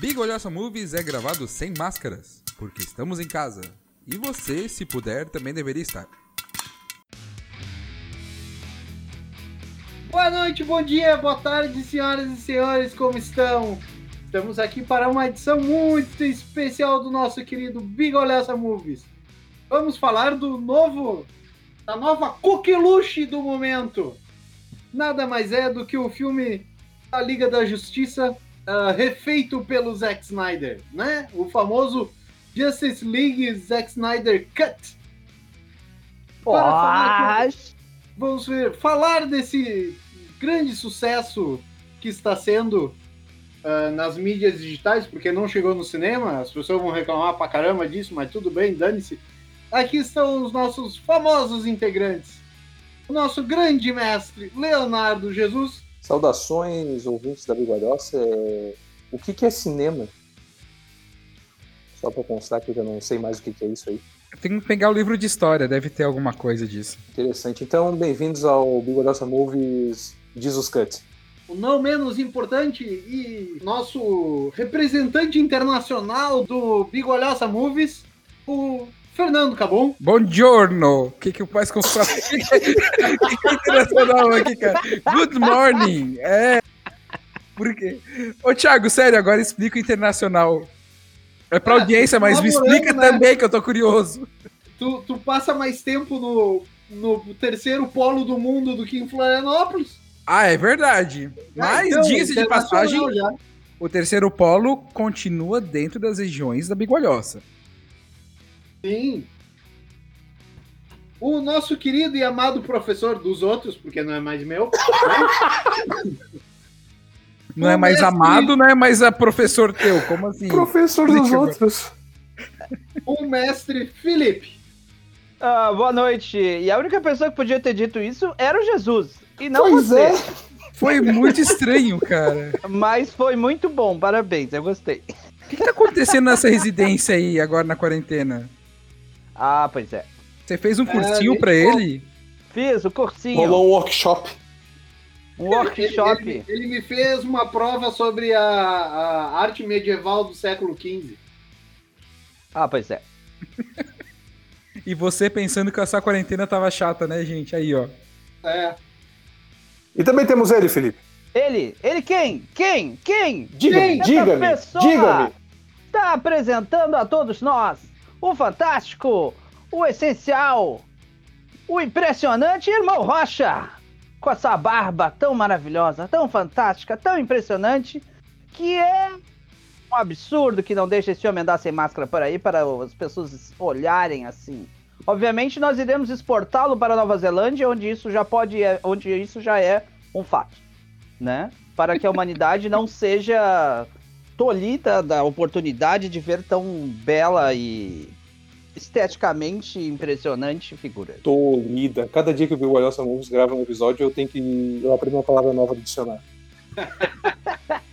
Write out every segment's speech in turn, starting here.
Big Olhaça Movies é gravado sem máscaras, porque estamos em casa. E você, se puder, também deveria estar. Boa noite, bom dia, boa tarde, senhoras e senhores, como estão? Estamos aqui para uma edição muito especial do nosso querido Big Olhaça Movies. Vamos falar do novo, da nova coqueluche do momento. Nada mais é do que o filme da Liga da Justiça uh, refeito pelo Zack Snyder, né? O famoso Justice League Zack Snyder Cut. Para falar, vamos ver, falar desse grande sucesso que está sendo uh, nas mídias digitais, porque não chegou no cinema, as pessoas vão reclamar pra caramba disso, mas tudo bem, dane-se. Aqui estão os nossos famosos integrantes. O nosso grande mestre, Leonardo Jesus. Saudações, ouvintes da Bigodiosa. É... O que, que é cinema? Só para constar que eu já não sei mais o que, que é isso aí. Tem que pegar o livro de história, deve ter alguma coisa disso. Interessante. Então, bem-vindos ao Bigodiosa Movies Jesus Cut. O não menos importante e nosso representante internacional do Bigolhaça Movies, o Fernando Cabum. Buongiorno! O que, que eu faço com o internacional aqui, cara? Good morning! É. Por quê? Ô, Thiago, sério, agora explica o internacional. É pra é, audiência, mas me explica né? também que eu tô curioso. Tu, tu passa mais tempo no, no terceiro polo do mundo do que em Florianópolis. Ah, é verdade. Ah, mas, então, diga-se de passagem, já. o terceiro polo continua dentro das regiões da Bigualhoça. Sim. O nosso querido e amado professor dos outros, porque não é mais meu. Né? Não o é mais mestre... amado, não é mais a professor teu. Como assim? Professor dos outros. O mestre Felipe. Ah, boa noite. E a única pessoa que podia ter dito isso era o Jesus. E não pois você. É. Foi muito estranho, cara. Mas foi muito bom, parabéns, eu gostei. O que, que tá acontecendo nessa residência aí agora na quarentena? Ah, pois é. Você fez um cursinho é, pra ele? Fiz, o cursinho. Rolou um workshop. Um workshop. Ele, ele, ele, me fez uma prova sobre a, a arte medieval do século XV. Ah, pois é. e você pensando que essa quarentena tava chata, né, gente? Aí, ó. É. E também temos ele, Felipe. Ele? Ele quem? Quem? Quem? Diga-me, diga-me, diga-me. Está apresentando a todos nós o fantástico, o essencial, o impressionante irmão Rocha, com essa barba tão maravilhosa, tão fantástica, tão impressionante, que é um absurdo que não deixa esse homem andar sem máscara por aí para as pessoas olharem assim. Obviamente nós iremos exportá-lo para a Nova Zelândia, onde isso já pode, onde isso já é um fato, né? Para que a humanidade não seja tolhida da oportunidade de ver tão bela e esteticamente impressionante figura. Tolhida. Cada dia que o Bill Wilson Moves grava um episódio, eu tenho que eu aprendo uma palavra nova do dicionário.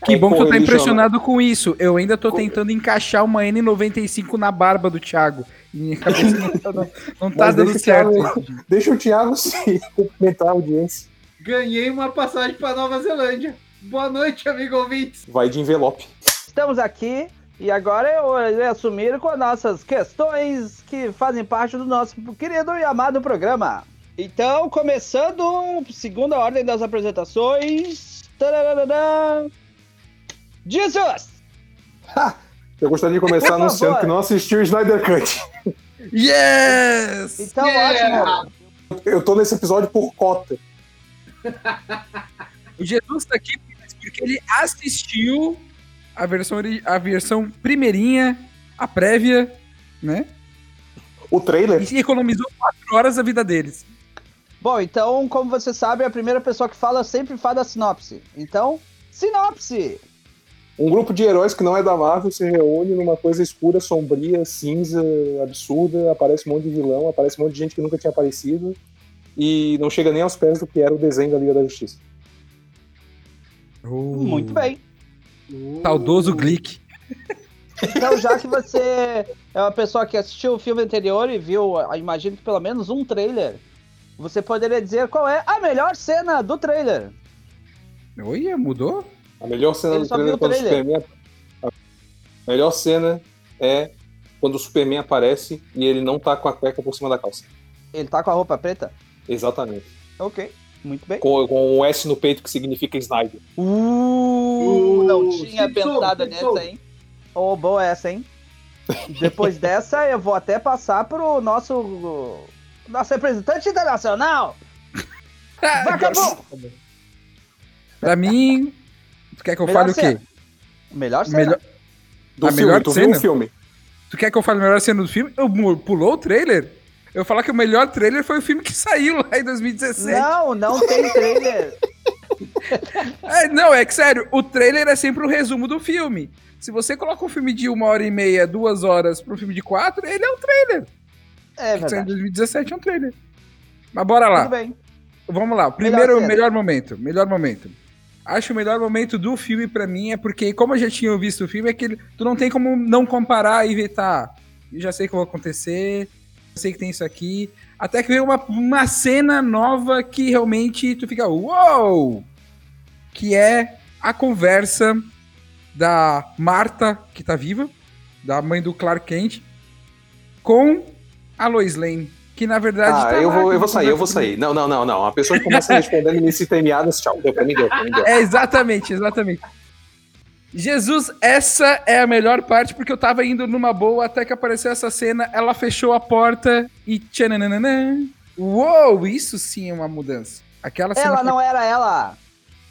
Que bom que tu tá impressionado com isso. Eu ainda tô tentando encaixar uma N95 na barba do Thiago. E minha cabeça não tá, não, não tá dando certo. Thiago, deixa o Thiago se cumprimentar a audiência. Ganhei uma passagem pra Nova Zelândia. Boa noite, amigo ouvintes. Vai de envelope. Estamos aqui e agora eu irei assumir com as nossas questões que fazem parte do nosso querido e amado programa. Então, começando, segunda ordem das apresentações. Jesus! Eu gostaria de começar anunciando que não assisti o Snyder Cut. Yes! Então, yeah! ótimo. Eu tô nesse episódio por cota. o Jesus tá aqui porque ele assistiu a versão, a versão primeirinha, a prévia, né? O trailer? E economizou quatro horas da vida deles. Bom, então, como você sabe, a primeira pessoa que fala sempre fala a sinopse. Então, sinopse! Um grupo de heróis que não é da Marvel se reúne numa coisa escura, sombria, cinza, absurda. Aparece um monte de vilão, aparece um monte de gente que nunca tinha aparecido. E não chega nem aos pés do que era o desenho da Liga da Justiça. Uh. Muito bem. Uh. Saudoso Glick. Então, já que você é uma pessoa que assistiu o filme anterior e viu, imagino que pelo menos um trailer, você poderia dizer qual é a melhor cena do trailer. Oi, mudou? A melhor cena Ele do trailer, é quando o Superman. Melhor cena é quando o Superman aparece e ele não tá com a cueca por cima da calça. Ele tá com a roupa preta? Exatamente. Ok, muito bem. Com, com um S no peito que significa Snyder. Uh, não Uh, tinha Simpson, pensado nessa, hein? Ô, boa essa, hein? Depois dessa, eu vou até passar pro nosso. Nosso representante internacional! Vagabundo! Pra mim. Tu quer que eu Melhor fale o cena. quê? Melhor cena. Melhor... Do A filme, melhor tu viu cena? o filme? Tu quer que eu fale a melhor cena do filme? Eu pulou o trailer? Eu falar que o melhor trailer foi o filme que saiu lá em 2017. Não, não tem trailer. É, não, é que sério, o trailer é sempre o resumo do filme. Se você coloca um filme de uma hora e meia, duas horas pra um filme de quatro, ele é um trailer. É que saiu em verdade. 2017 é um trailer. Mas bora lá. Tudo bem. Vamos lá. Primeiro, cena. melhor momento. Melhor momento. Acho o melhor momento do filme pra mim é porque, como eu já tinha visto o filme, é que tu não tem como não comparar e ver, tá, eu já sei o que vai acontecer, sei que tem isso aqui. Até que veio uma, uma cena nova que realmente tu fica, uou! Que é a conversa da Marta, que tá viva, da mãe do Clark Kent, com a Lois Lane. Que na verdade. Ah, tá eu lá, vou, eu vou sair, eu vou sair. Não, não, não, não. A pessoa que começa respondendo me cita meadas, tchau. Deu pra mim, deu, pra mim, deu. É, exatamente, exatamente. Jesus, essa é a melhor parte, porque eu tava indo numa boa até que apareceu essa cena, ela fechou a porta e tchananana. Uou, isso sim é uma mudança. Aquela cena Ela foi- não era ela.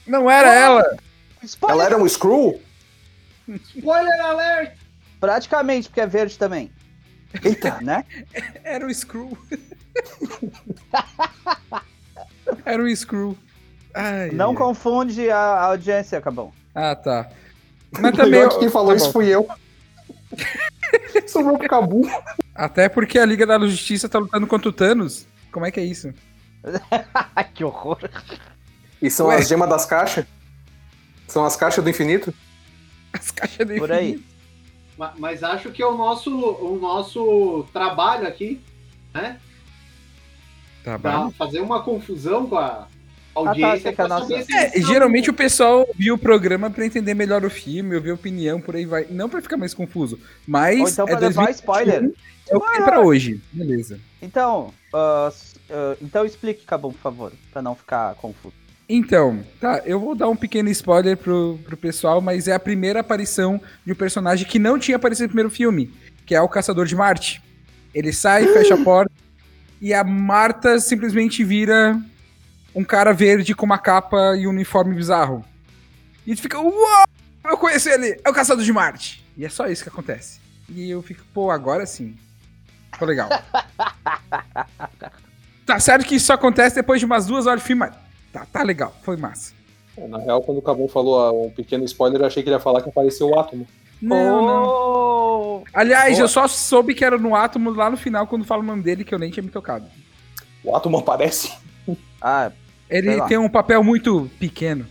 não era ela. Spoiler! Ela era um Screw? Spoiler alert! Praticamente, porque é verde também. Eita. Né? Era o Screw. era o Screw. Ai, Não ai. confunde a a audiência, Cabão. Ah, tá. Mas O também. melhor que quem falou tá isso fui eu. Sobrou pro Cabu. Até porque a Liga da Justiça tá lutando contra o Thanos. Como é que é isso? Que horror. E são Ué. as gemas das caixas? São as caixas do infinito? As caixas de Por aí. Ma- Mas acho que é o nosso, o nosso trabalho aqui, né? Tá Pra bom. fazer uma confusão com a audiência. sei que é É, geralmente o pessoal viu o programa pra entender melhor o filme, ouvir opinião, por aí vai. Não pra ficar mais confuso. Mas Ou então pra é levar 2021, spoiler. É o que é pra hoje. Beleza. Então, ah, s- ah, então explique, Cabão, por favor, pra não ficar confuso. Então, tá, eu vou dar um pequeno spoiler pro, pro pessoal, mas é a primeira aparição de um personagem que não tinha aparecido no primeiro filme, que é o Caçador de Marte. Ele sai, fecha a porta, e a Marta simplesmente vira um cara verde com uma capa e um uniforme bizarro. E tu fica, uau! Eu conheço ele! É o Caçador de Marte! E é só isso que acontece. E eu fico, pô, agora sim. Ficou legal. tá certo que isso só acontece depois de umas duas horas de filme, mas tá, tá legal, foi massa. Na real, quando o Cabu falou ah, um pequeno spoiler, eu achei que ele ia falar que apareceu o átomo. Não, não. Oh! Aliás, Boa. eu só soube que era no átomo lá no final, quando fala o nome dele, que eu nem tinha me tocado. O átomo aparece? Ah, Ele tem um papel muito pequeno.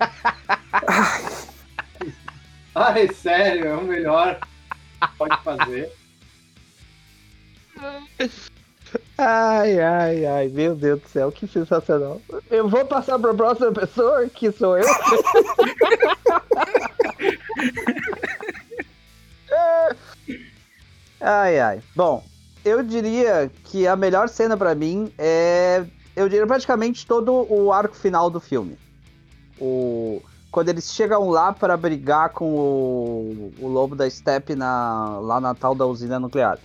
Ai, sério, é o melhor. Pode fazer. Ai, ai, ai, meu Deus do céu, que sensacional. Eu vou passar pra próxima pessoa, que sou eu. ai, ai. Bom, eu diria que a melhor cena pra mim é. Eu diria praticamente todo o arco final do filme. O. Quando eles chegam lá para brigar com o, o lobo da steppe na, lá na tal da usina nuclear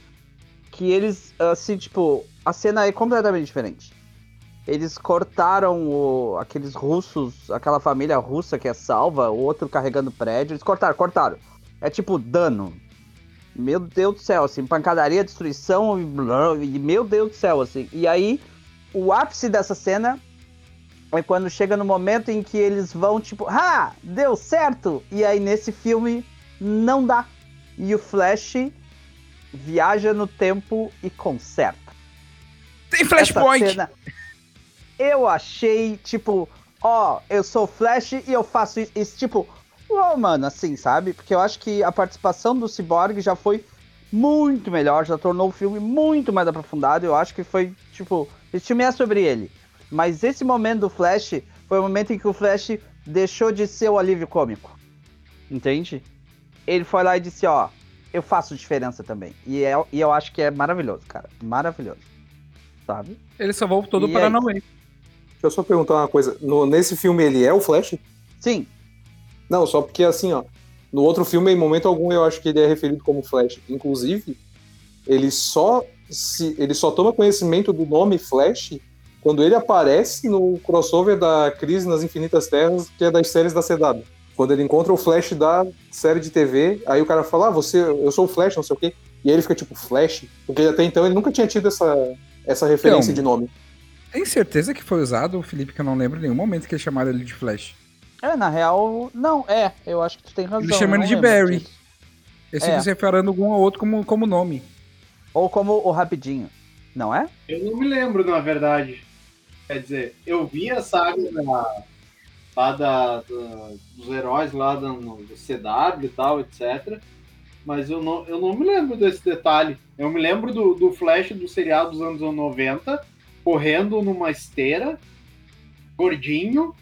que eles, assim, tipo, a cena é completamente diferente. Eles cortaram o- aqueles russos, aquela família russa que é salva, o outro carregando prédio, eles cortaram, cortaram. É tipo dano. Meu Deus do céu, assim, pancadaria, destruição, e, blá, e meu Deus do céu, assim. E aí, o ápice dessa cena é quando chega no momento em que eles vão, tipo, ah, deu certo! E aí, nesse filme, não dá. E o Flash viaja no tempo e conserta. Tem flashpoint! cena, eu achei, tipo, ó, eu sou o Flash e eu faço isso, isso, tipo, uau, mano, assim, sabe? Porque eu acho que a participação do Cyborg já foi muito melhor, já tornou o filme muito mais aprofundado. Eu acho que foi, tipo, esse filme é sobre ele. Mas esse momento do Flash foi o momento em que o Flash deixou de ser o alívio cômico. Entende? ele foi lá e disse, ó, eu faço diferença também. E, é, e eu acho que é maravilhoso, cara. Maravilhoso. Sabe? Ele só voltou do Paranauê. Deixa eu só perguntar uma coisa. No- nesse filme ele é o Flash? Sim. Não, só porque assim, ó. No outro filme, em momento algum, eu acho que ele é referido como Flash. Inclusive, ele só se ele só toma conhecimento do nome Flash quando ele aparece no crossover da Crise nas Infinitas Terras, que é das séries da CW. Quando ele encontra o Flash da série de TV, aí o cara fala: "Ah, você, eu sou o Flash, não sei o quê". E aí ele fica tipo Flash, porque até então ele nunca tinha tido essa essa referência Então, de nome. Tem certeza que foi usado, Felipe, que eu não lembro em nenhum momento que eles chamaram ele de Flash. É, na real, não, é, eu acho que tu tem razão. Ele chama ele de Barry. disso. Eles É. se referando algum ao outro como, como nome. Ou como o Rapidinho, não é? Eu não me lembro, na verdade. Quer dizer, eu vi a saga da, lá da, da- dos heróis lá da, no, do CW e tal, etc. Mas eu não, eu não me lembro desse detalhe. Eu me lembro do, do Flash do seriado dos anos 90, correndo numa esteira, gordinho.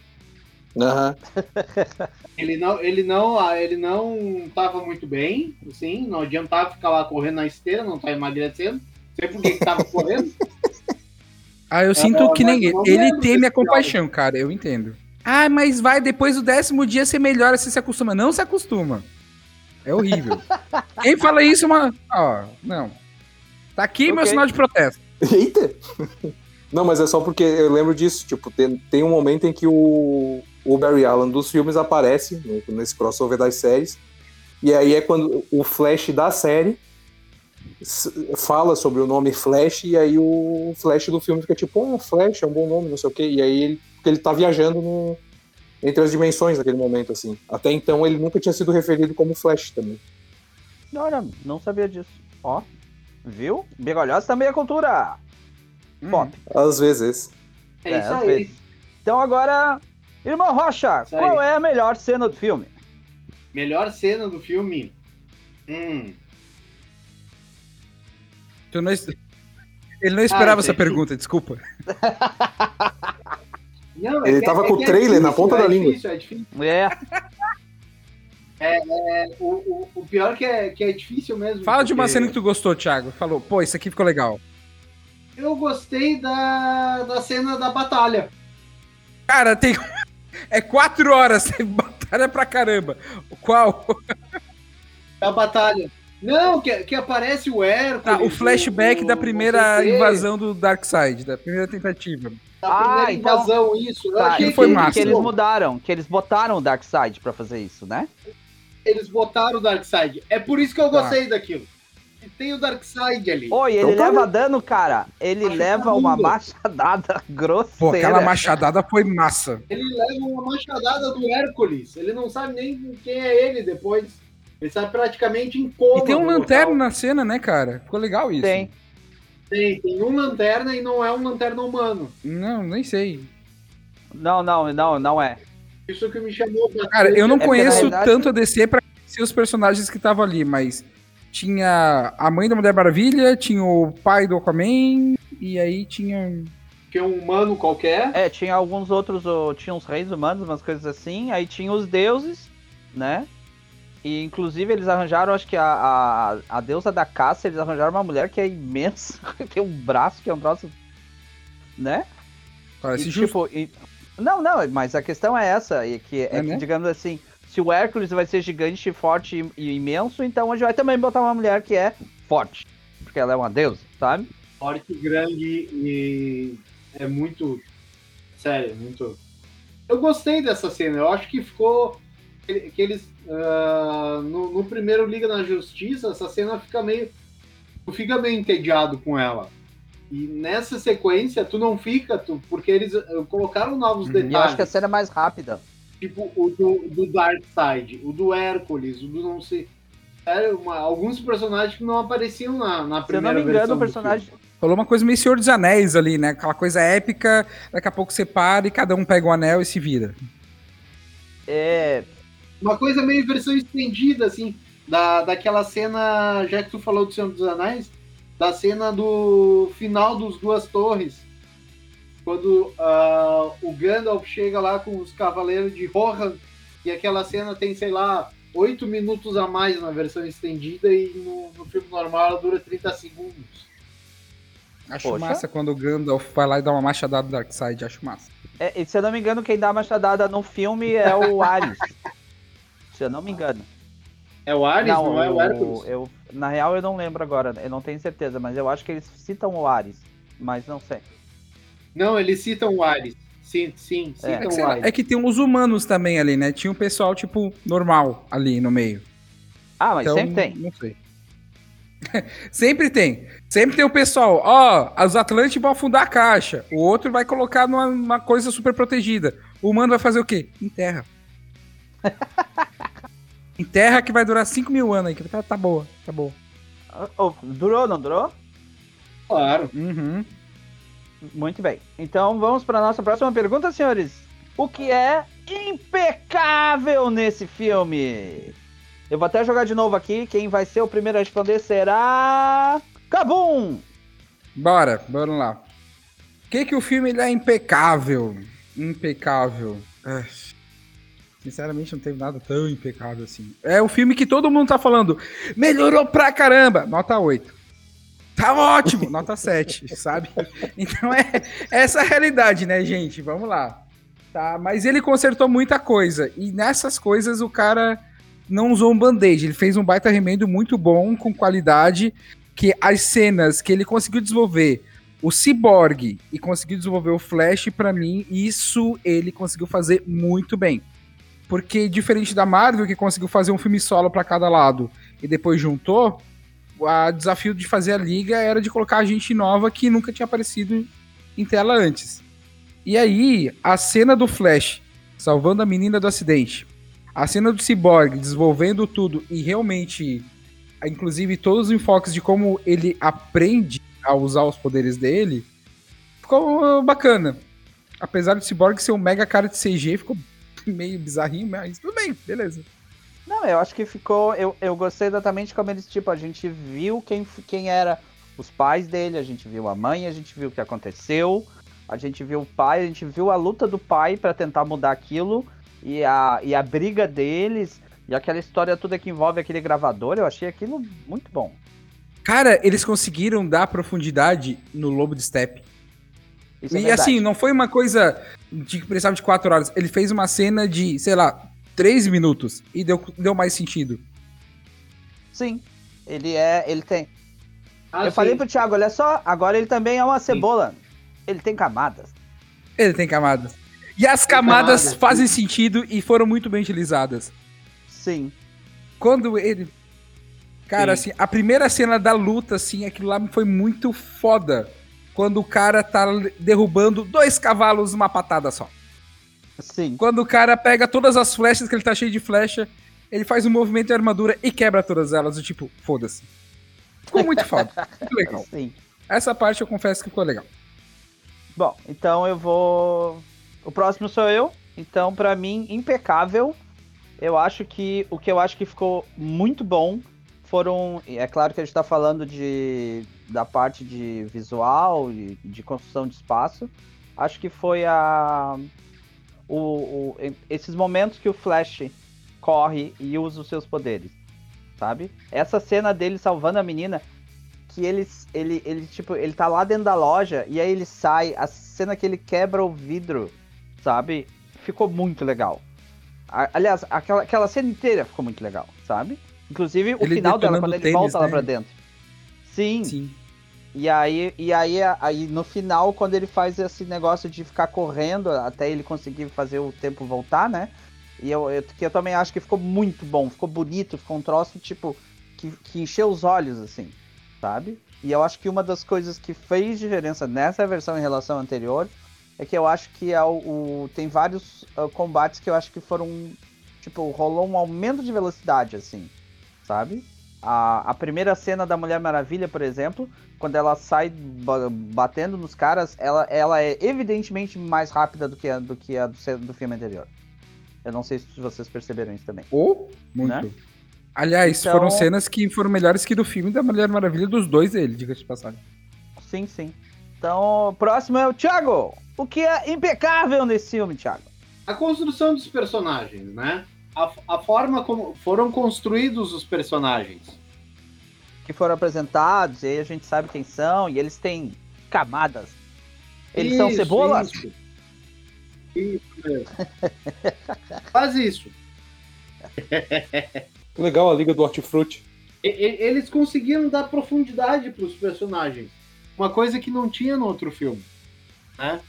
Aham. Ele não, ele não, ah, ele não tava muito bem, assim, não adiantava ficar lá correndo na esteira, não tá emagrecendo. Sei por que que tava correndo. Ah, eu sinto É, que mas nem ele. Ele lembro tem minha desse compaixão, cara, eu entendo. Ah, mas vai, depois do décimo dia você melhora, você se acostuma. Não se acostuma. É horrível. Quem fala isso, uma. Ó, não. Tá aqui meu Ok. sinal de protesto. Eita! Não, mas é só porque eu lembro disso. Tipo, tem, tem um momento em que o, o Barry Allen dos filmes aparece no- nesse crossover das séries. E aí é quando o Flash da série fala sobre o nome Flash. E aí o Flash do filme fica tipo, ah, Flash é um bom nome, não sei o quê. E aí ele, porque ele tá viajando no- entre as dimensões naquele momento, assim. Até então ele nunca tinha sido referido como Flash também. Olha, não sabia disso. Ó, viu? Bigolhosa também é cultura. Hum. Pop. Às vezes. É, isso às aí. vezes. Então agora, irmão Rocha, Isso aí. qual é a melhor cena do filme? Melhor cena do filme. Hum. Tu não es- Ele não esperava Ah, essa pergunta, desculpa. Não, Ele que- tava que com o é trailer na difícil, ponta é da língua. difícil, é difícil. É, O, o, o pior que é, que é difícil mesmo. Fala de uma porque cena que tu gostou, Thiago. Falou, pô, isso aqui ficou legal. Eu gostei da, da cena da batalha. Cara, tem. É quatro horas, batalha pra caramba. Qual? Da batalha. Não, que, que aparece o Hércules. Tá, o flashback o- da primeira invasão do Darkseid, da primeira tentativa. Da Ah, primeira então- invasão, isso. Eu tá, que foi que massa. que eles mudaram, que eles botaram o Darkseid pra fazer isso, né? Eles botaram o Darkseid. É por isso que eu Tá. gostei daquilo. Tem o Darkseid ali. Oi, ele Então tá leva dano, cara. Ele Acho leva tá uma machadada grosseira. Pô, aquela machadada foi massa. Ele leva uma machadada do Hércules. Ele não sabe nem quem é ele depois. Ele sai praticamente em coma. E tem um lanterna local. na cena, né, cara? Ficou legal isso. Tem. Tem, tem um lanterna e não é um lanterna humano. Não, nem sei. Não, não, não, não é. Isso que me chamou bastante. Cara, eu não É conheço realidade- tanto a DC pra conhecer os personagens que estavam ali, mas tinha a mãe da Mulher Maravilha, tinha o pai do Aquaman, e aí tinha. que é um humano qualquer. É, tinha alguns outros, tinha uns reis humanos, umas coisas assim, aí tinha os deuses, né? E inclusive eles arranjaram, acho que a, a, a deusa da caça, eles arranjaram uma mulher que é imensa, tem um braço que é um troço, né? Parece E, justo. tipo, e- não, não, mas a questão é essa, e que, é É, que, né? digamos assim, se o Hércules vai ser gigante, forte e, e imenso, então a gente vai também botar uma mulher que é forte, porque ela é uma deusa, sabe? Forte, grande e é muito. Sério, muito. Eu gostei dessa cena. Eu acho que ficou. Que eles. ah, no, no primeiro Liga na Justiça, essa cena fica meio. Tu fica meio entediado com ela. E nessa sequência, tu não fica, tu, porque eles ah, colocaram novos Uhum. detalhes. E eu acho que a cena é mais rápida. Tipo o do, do Darkseid, o do Hércules, o do não sei. Sério, uma- alguns personagens que não apareciam na, na Se eu não primeira me engano, versão o personagem. Falou uma coisa meio Senhor dos Anéis ali, né? Aquela coisa épica, daqui a pouco você para e cada um pega o anel e se vira. É, Uma coisa meio versão estendida, assim, da, daquela cena, já que tu falou do Senhor dos Anéis, da cena do final dos Duas Torres. Quando ah, o Gandalf chega lá com os Cavaleiros de Rohan, e aquela cena tem, sei lá, oito minutos a mais na versão estendida e no, no filme normal ela dura 30 segundos. Acho Poxa. massa quando o Gandalf vai lá e dá uma machadada do Darkseid, acho massa. É, e se eu não me engano, quem dá a machadada no filme é o Ares. se eu não me engano. É o Ares, não, é o Hércules? eu, na real, eu não lembro agora, eu não tenho certeza, mas eu acho que eles citam o Ares, mas não sei. Não, eles citam o Ares. Sim, sim, É. É citam que, sei o lá, Ares. é que tem uns humanos também ali, né? Tinha um pessoal, tipo, normal ali no meio. Ah, mas Então, sempre tem. Não sei. sempre tem. Sempre tem o pessoal, ó, os Atlantes vão afundar a caixa. O outro vai colocar numa, numa coisa super protegida. O humano vai fazer o quê? Enterra. Enterra que vai durar 5 mil anos aí. que Tá, tá boa, tá boa. Oh, durou, não durou? Claro. Uhum. Muito bem. Então vamos para nossa próxima pergunta, senhores. O que é impecável nesse filme? Eu vou até jogar de novo aqui. Quem vai ser o primeiro a responder será. Cabum! Bora, bora lá. O que que o filme é impecável? Impecável. Sinceramente, não teve nada tão impecável assim. É o filme que todo mundo tá falando. Melhorou pra caramba. Nota 8. Tá ótimo. Nota 7, sabe? Então é essa a realidade, né, gente? Vamos lá. Tá, mas ele consertou muita coisa. E nessas coisas o cara não usou um band-aid. Ele fez um baita remendo muito bom, com qualidade que as cenas que ele conseguiu desenvolver o Cyborg e conseguiu desenvolver o Flash, pra mim, isso ele conseguiu fazer muito bem. Porque diferente da Marvel, que conseguiu fazer um filme solo pra cada lado e depois juntou, o desafio de fazer a liga era de colocar gente nova que nunca tinha aparecido em tela antes. E aí, a cena do Flash salvando a menina do acidente, a cena do Cyborg desenvolvendo tudo e realmente inclusive todos os enfoques de como ele aprende a usar os poderes dele, ficou bacana. Apesar do Cyborg ser um mega cara de CG, ficou meio bizarrinho, mas tudo bem, beleza. Não, eu acho que ficou. Eu, eu gostei exatamente como eles, tipo, a gente viu quem, quem era os pais dele, a gente viu a mãe, a gente viu o que aconteceu, a gente viu o pai, a gente viu a luta do pai pra tentar mudar aquilo e a, e a briga deles e aquela história toda que envolve aquele gravador, eu achei aquilo muito bom. Cara, eles conseguiram dar profundidade no Lobo de Step. Isso é e verdade. assim, não foi uma coisa de que precisava de quatro horas. Ele fez uma cena de, sei lá, três minutos e deu, deu mais sentido. Sim, ele é. Ele tem. Ah, eu sim. falei pro Thiago, olha só, agora ele também é uma cebola. Ele tem camadas. Ele tem camadas. E as camadas camadas, fazem sentido e foram muito bem utilizadas. Sim. Quando ele. Cara, Sim. assim, a primeira cena da luta, assim, aquilo lá foi muito foda. Quando o cara tá derrubando dois cavalos numa patada só. Sim. Quando o cara pega todas as flechas, que ele tá cheio de flecha, ele faz um movimento de armadura e quebra todas elas. Do tipo, foda-se. Ficou muito foda. Muito legal. Sim. Essa parte eu confesso que ficou legal. Bom, então eu vou. O próximo sou eu. Então, pra mim, impecável. Eu acho que o que eu acho que ficou muito bom foram. É claro que a gente tá falando de da parte de visual e de construção de espaço. Acho que foi a. O, o- esses momentos que o Flash corre e usa os seus poderes. Sabe? Essa cena dele salvando a menina que ele, ele, ele, tipo, ele tá lá dentro da loja e aí ele sai, a cena que ele quebra o vidro, sabe? Ficou muito legal. A- aliás, aquela, aquela cena inteira ficou muito legal, sabe? Inclusive o Ele final dela, quando ele tênis, volta lá né? pra dentro. Sim, Sim. E aí, e aí, aí no final, quando ele faz esse negócio de ficar correndo até ele conseguir fazer o tempo voltar, né? E eu, eu, que eu também acho que ficou muito bom, ficou bonito, ficou um troço, tipo, que, que encheu os olhos, assim, sabe? E eu acho que uma das coisas que fez diferença nessa versão em relação à anterior é que eu acho que é o, o- tem vários ah, combates que eu acho que foram, tipo, rolou um aumento de velocidade, assim, sabe? A, a primeira cena da Mulher Maravilha, por exemplo, quando ela sai ba- batendo nos caras, ela, ela é evidentemente mais rápida do que a do, que a do, do filme anterior. Eu não sei se vocês perceberam isso também. Ou muito. Né? Aliás, Então- foram cenas que foram melhores que do filme da Mulher Maravilha dos dois dele, diga-se de passagem. Sim, sim. Então, o próximo é o Thiago. O que é impecável nesse filme, Thiago? A construção dos personagens, né? A, a forma como foram construídos os personagens. Que foram apresentados, e aí a gente sabe quem são, e eles têm camadas. Eles são Isso, cebolas? Isso, Isso mesmo. Faz isso. Legal a Liga do Hortifruti. E- e- Eles conseguiram dar profundidade para os personagens. Uma coisa que não tinha no outro filme. Né?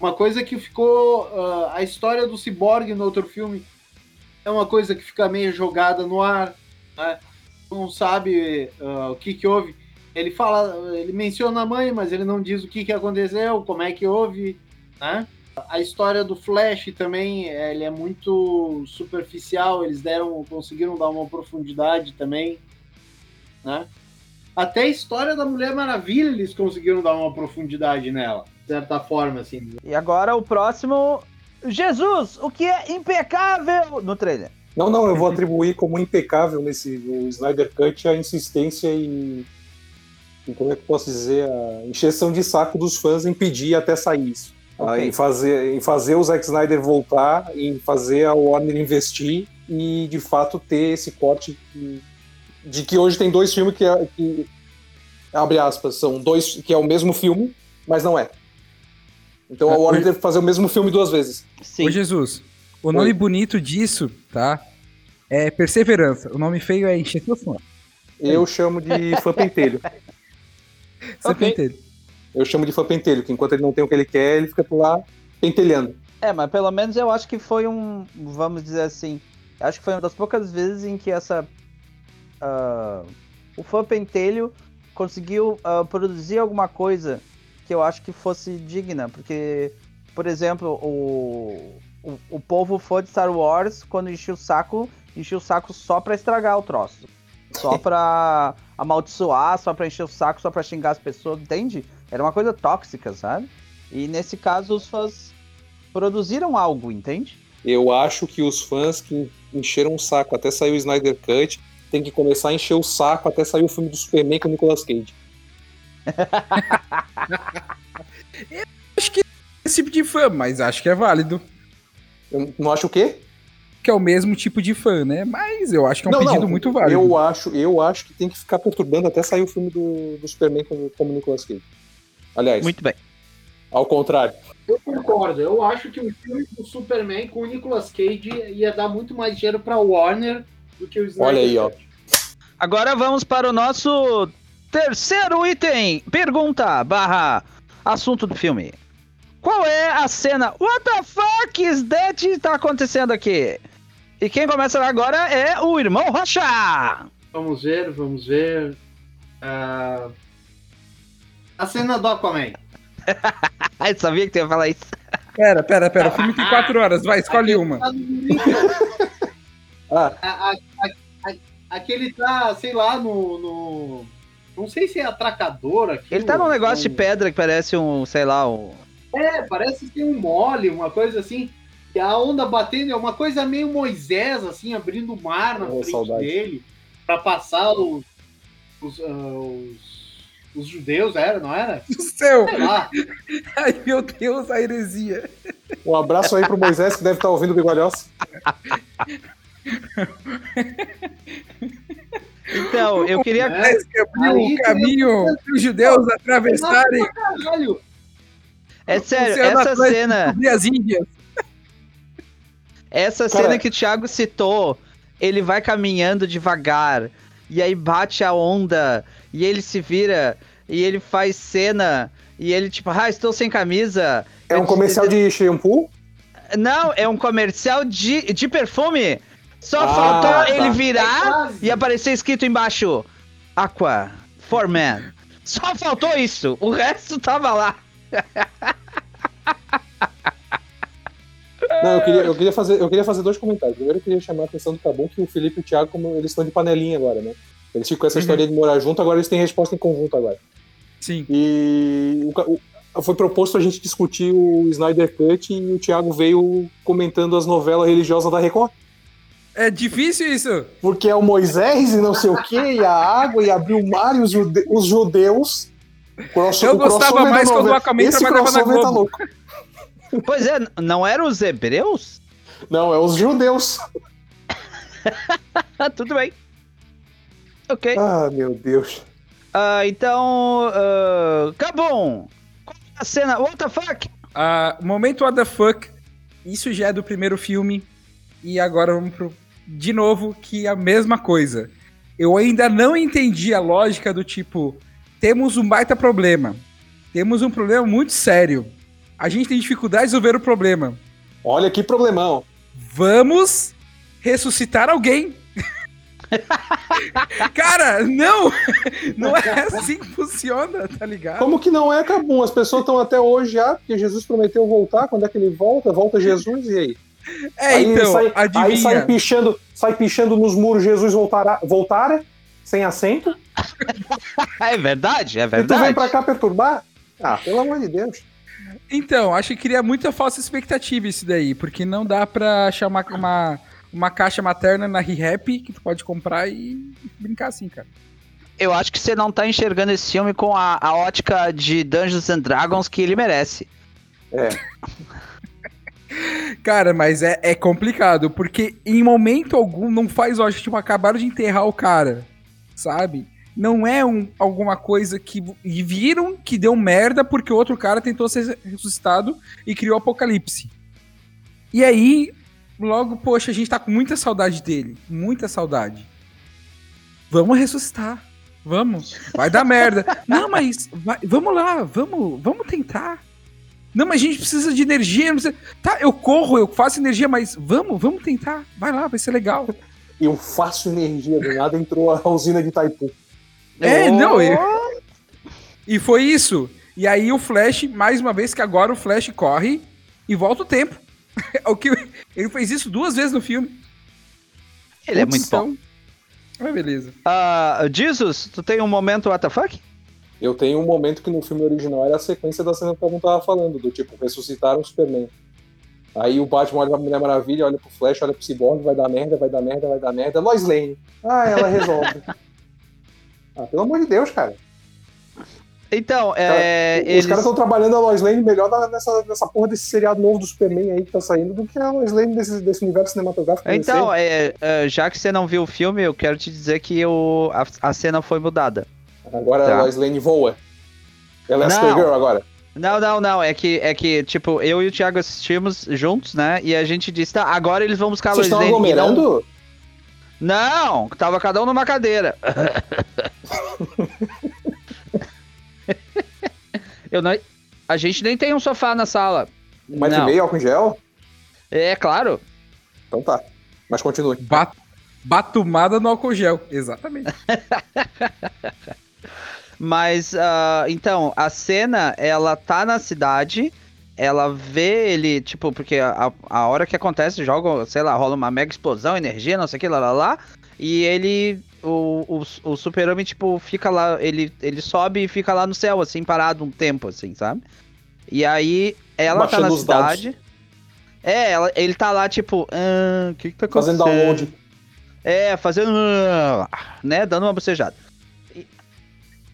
Uma coisa que ficou. ah, a história do Cyborg no outro filme é uma coisa que fica meio jogada no ar. Né? Não sabe ah, o que, que houve. Ele fala, ele menciona a mãe, mas ele não diz o que, que aconteceu, como é que houve. Né? A história do Flash também, eh, ele é muito superficial. Eles deram, conseguiram dar uma profundidade também né? Até a história da Mulher Maravilha eles conseguiram dar uma profundidade nela, de certa forma, assim. E agora o próximo. Jesus, o que é impecável no trailer. Não, não, eu vou atribuir como impecável nesse no Snyder Cut a insistência e, e como é que eu posso dizer, a encheção de saco dos fãs em pedir até sair isso. Ah, Ok. em, fazer, em fazer o Zack Snyder voltar, em fazer a Warner investir e de fato ter esse corte que- de que hoje tem dois filmes que, é- que abre aspas, são dois que é o mesmo filme, mas não é. Então a Ah, Warner teve que fazer o mesmo filme duas vezes. Sim. Ô, Jesus, o nome bonito disso, tá? É Perseverança. O nome feio é Encher seu fã. Eu chamo de fã pentelho. Você Ok. pentelho. Eu chamo de fã pentelho, que enquanto ele não tem o que ele quer, ele fica por lá pentelhando. É, mas pelo menos eu acho que foi um. Vamos dizer assim. Acho que foi uma das poucas vezes em que essa. ah, o fã pentelho conseguiu ah, produzir alguma coisa que eu acho que fosse digna. Porque, por exemplo, o, o, o povo fã de Star Wars, quando enchia o saco, enchia o saco só pra estragar o troço. Só pra amaldiçoar, só pra encher o saco, só pra xingar as pessoas, entende? Era uma coisa tóxica, sabe? E nesse caso os fãs produziram algo, entende? Eu acho que os fãs que encheram o saco até sair o Snyder Cut tem que começar a encher o saco até sair o filme do Superman com o Nicolas Cage. Acho que é esse tipo de fã, mas acho que é válido. Eu não acho o quê? Que é o mesmo tipo de fã, né? Mas eu acho que é um pedido muito válido. Eu acho, eu acho que tem que ficar perturbando até sair o filme do, do Superman como, como Nicolas Cage. Aliás, Muito bem. ao contrário. Eu concordo. Eu acho que o filme do Superman com o Nicolas Cage ia dar muito mais dinheiro pra Warner do que o Snyder Olha aí, ó. Agora vamos para o nosso terceiro item. Pergunta barra assunto do filme. Qual é a cena? What the fuck is that tá acontecendo aqui? E quem começa agora é o irmão Rocha. Vamos ver, vamos ver. Ah, A cena do Aquaman. Ai, sabia que tu ia falar isso. Pera, pera, pera. O filme tem quatro horas. Vai, escolhe uma. Tá Ah, A- a- a- a- Aquele tá, sei lá, no. no- Não sei se é atracador aqui. Ele tá num negócio de um... pedra que parece um, sei lá, um... É, parece que tem um mole, uma coisa assim. E a onda batendo é uma coisa meio Moisés, assim, abrindo o mar na Oh, frente saudade. dele. Pra passar os. Os, ah, os, os judeus, era, não era? Do céu! Sei lá. Ai, meu Deus, a heresia. um abraço aí pro Moisés que deve estar ouvindo o Bigolhosa. Então, eu queria... Mas que abriu o caminho para os judeus atravessarem! É sério, essa cena... as Índias. Essa Cara- cena que o Thiago citou, ele vai caminhando devagar, e aí bate a onda, e ele se vira, e ele faz cena, e ele tipo, ah, estou sem camisa. É um comercial de shampoo? Não, é um comercial de, de perfume. Só Ah, faltou tá. ele É virar quase. e aparecer escrito embaixo, Aqua, for man. Só faltou isso, o resto tava lá. Não, eu queria, eu, queria fazer, eu queria fazer dois comentários. Primeiro, eu queria chamar a atenção do Cabum que o Felipe e o Thiago, como eles estão de panelinha agora, né? Eles ficam com essa Uhum. história de morar junto, agora eles têm resposta em conjunto agora. Sim. E o o- foi proposto a gente discutir o Snyder Cut e o Thiago veio comentando as novelas religiosas da Record. É difícil isso. Porque é o Moisés e não sei o quê, e a água, e abriu o mar e os, jude- os judeus. Cross- Eu gostava mais quando o. Aquaman Esse trabalhava na tá louco. Pois é, não eram os hebreus? Não, é os judeus. Tudo bem. Ok. Ah, meu Deus. Ah, então. Uh, Cabum! Qual é a cena? What the fuck? Ah, momento what the fuck. Isso já é do primeiro filme. E agora vamos pro. De novo, que é a mesma coisa. Eu ainda não entendi a lógica do tipo. Temos um baita problema. Temos um problema muito sério. A gente tem dificuldade de resolver o problema. Olha que problemão. Vamos ressuscitar alguém. Cara, não! Não é assim que funciona, tá ligado? Como que não é, Cabum? As pessoas estão até hoje já, porque Jesus prometeu voltar. Quando é que ele volta? Volta Jesus e aí? É, aí então, sai, adivinha. aí sai pichando, sai pichando nos muros, Jesus voltará, voltara, sem assento. É verdade, é E tu vem verdade. pra cá perturbar? Ah, pelo amor de Deus. Então, acho que cria muita falsa expectativa isso daí, porque não dá pra chamar uma, uma caixa materna na ReHap que tu pode comprar e brincar assim, cara. Eu acho que você não tá enxergando esse filme com a, a ótica de Dungeons and Dragons que ele merece. É. Cara, mas é, é complicado, porque em momento algum não faz lógica, tipo, acabaram de enterrar o cara, sabe? Não é um, alguma coisa que viram que deu merda porque o outro cara tentou ser ressuscitado e criou o apocalipse. E aí, logo, poxa, a gente tá com muita saudade dele, muita saudade. Vamos ressuscitar. Vamos. Vai dar merda. Não, mas vai- vamos lá, vamos, vamos tentar. Não, mas a gente precisa de energia. não precisa- Tá, eu corro, eu faço energia, mas vamos, vamos tentar. Vai lá, vai ser legal. Eu faço energia, do nada entrou a usina de Itaipu. É, Oh! não, eu- E foi isso. E aí o Flash, mais uma vez, que agora o Flash corre e volta o tempo. o que ele fez isso duas vezes no filme. Ele é muito bom. Então, Mas beleza. Ah, Jesus, tu tem um momento what the fuck? Eu tenho um momento que no filme original era a sequência da cena que eu tava falando, do tipo, ressuscitaram o Superman. Aí o Batman olha pra Mulher Maravilha, olha pro Flash, olha pro Cyborg, vai dar merda, vai dar merda, vai dar merda. Lois Lane. Ah, ela resolve. ah, pelo amor de Deus, cara. Então, é, Os eles... caras estão trabalhando a Lois Lane melhor nessa, nessa porra desse seriado novo do Superman aí que tá saindo do que a Lois Lane desse, desse universo cinematográfico. Então, é, é, já que você não viu o filme, eu quero te dizer que o, a, a cena foi mudada. Agora tá. a Lois Lane voa. Ela é Não. Supergirl agora. Não, não, não. É que, é que, tipo, eu e o Thiago assistimos juntos, né? E a gente disse, tá, agora eles vão buscar a Vocês Lois estão Lane. Aglomerando? Não, tava cada um numa cadeira. eu não... A gente nem tem um sofá na sala. Um metro Não. e meio álcool em gel? É claro. Então tá. Mas continue. Ba- Batumada no álcool gel. Exatamente. Mas, ah, então, a cena, ela tá na cidade, ela vê ele, tipo, porque a, a hora que acontece, joga, sei lá, rola uma mega explosão, energia, não sei o que, lá, lá, lá, e ele, o, o, o super-homem, tipo, fica lá, ele, ele sobe e fica lá no céu, assim, parado um tempo, assim, sabe? E aí, ela tá Baixando na os dados. cidade... É, ela- ele tá lá, tipo, "Ah, o que que tá acontecendo? Fazendo download. É, fazendo, "Ah", né, dando uma bocejada.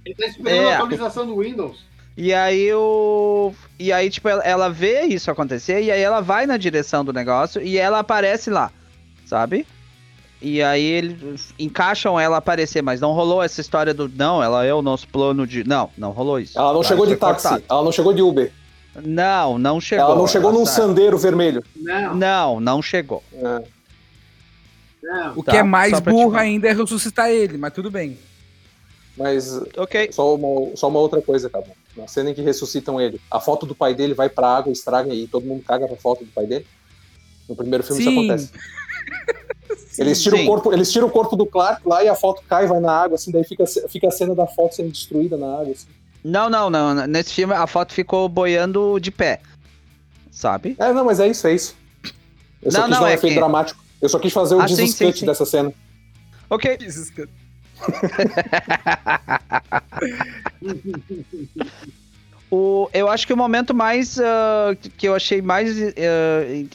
Ele tá esperando É. a atualização do Windows. E aí o. E aí, tipo, ela, ela vê isso acontecer e aí ela vai na direção do negócio e ela aparece lá, sabe? E aí eles encaixam ela aparecer, mas não rolou essa história do. Não, ela é o nosso plano de. Não, não rolou isso. Ela não Tá, chegou de táxi. cortado. Ela não chegou de Uber. Não, não chegou. ela não chegou num tá- sandeiro vermelho. Não, Não, não chegou. É. não. O Tá, que é mais só pra te burro ainda é ressuscitar ele, mas tudo bem. Mas Ok. só uma, só uma outra coisa, cara. Na cena em que ressuscitam ele, a foto do pai dele vai pra água, estraga e todo mundo caga pra foto do pai dele. No primeiro filme Sim. isso acontece. Eles tiram, Sim. o corpo, eles tiram o corpo do Clark lá e a foto cai, vai na água, assim, daí fica, fica a cena da foto sendo destruída na água. Assim. Não, não, não. Nesse filme a foto ficou boiando de pé. Sabe? É, não, mas é isso, é isso. Eu só Não, quis não, dar um é efeito que- dramático. Eu só quis fazer o Ah, sim, Jesus sim, Cut sim. dessa cena. Ok. O, eu acho que o momento mais ah, que eu achei mais uh,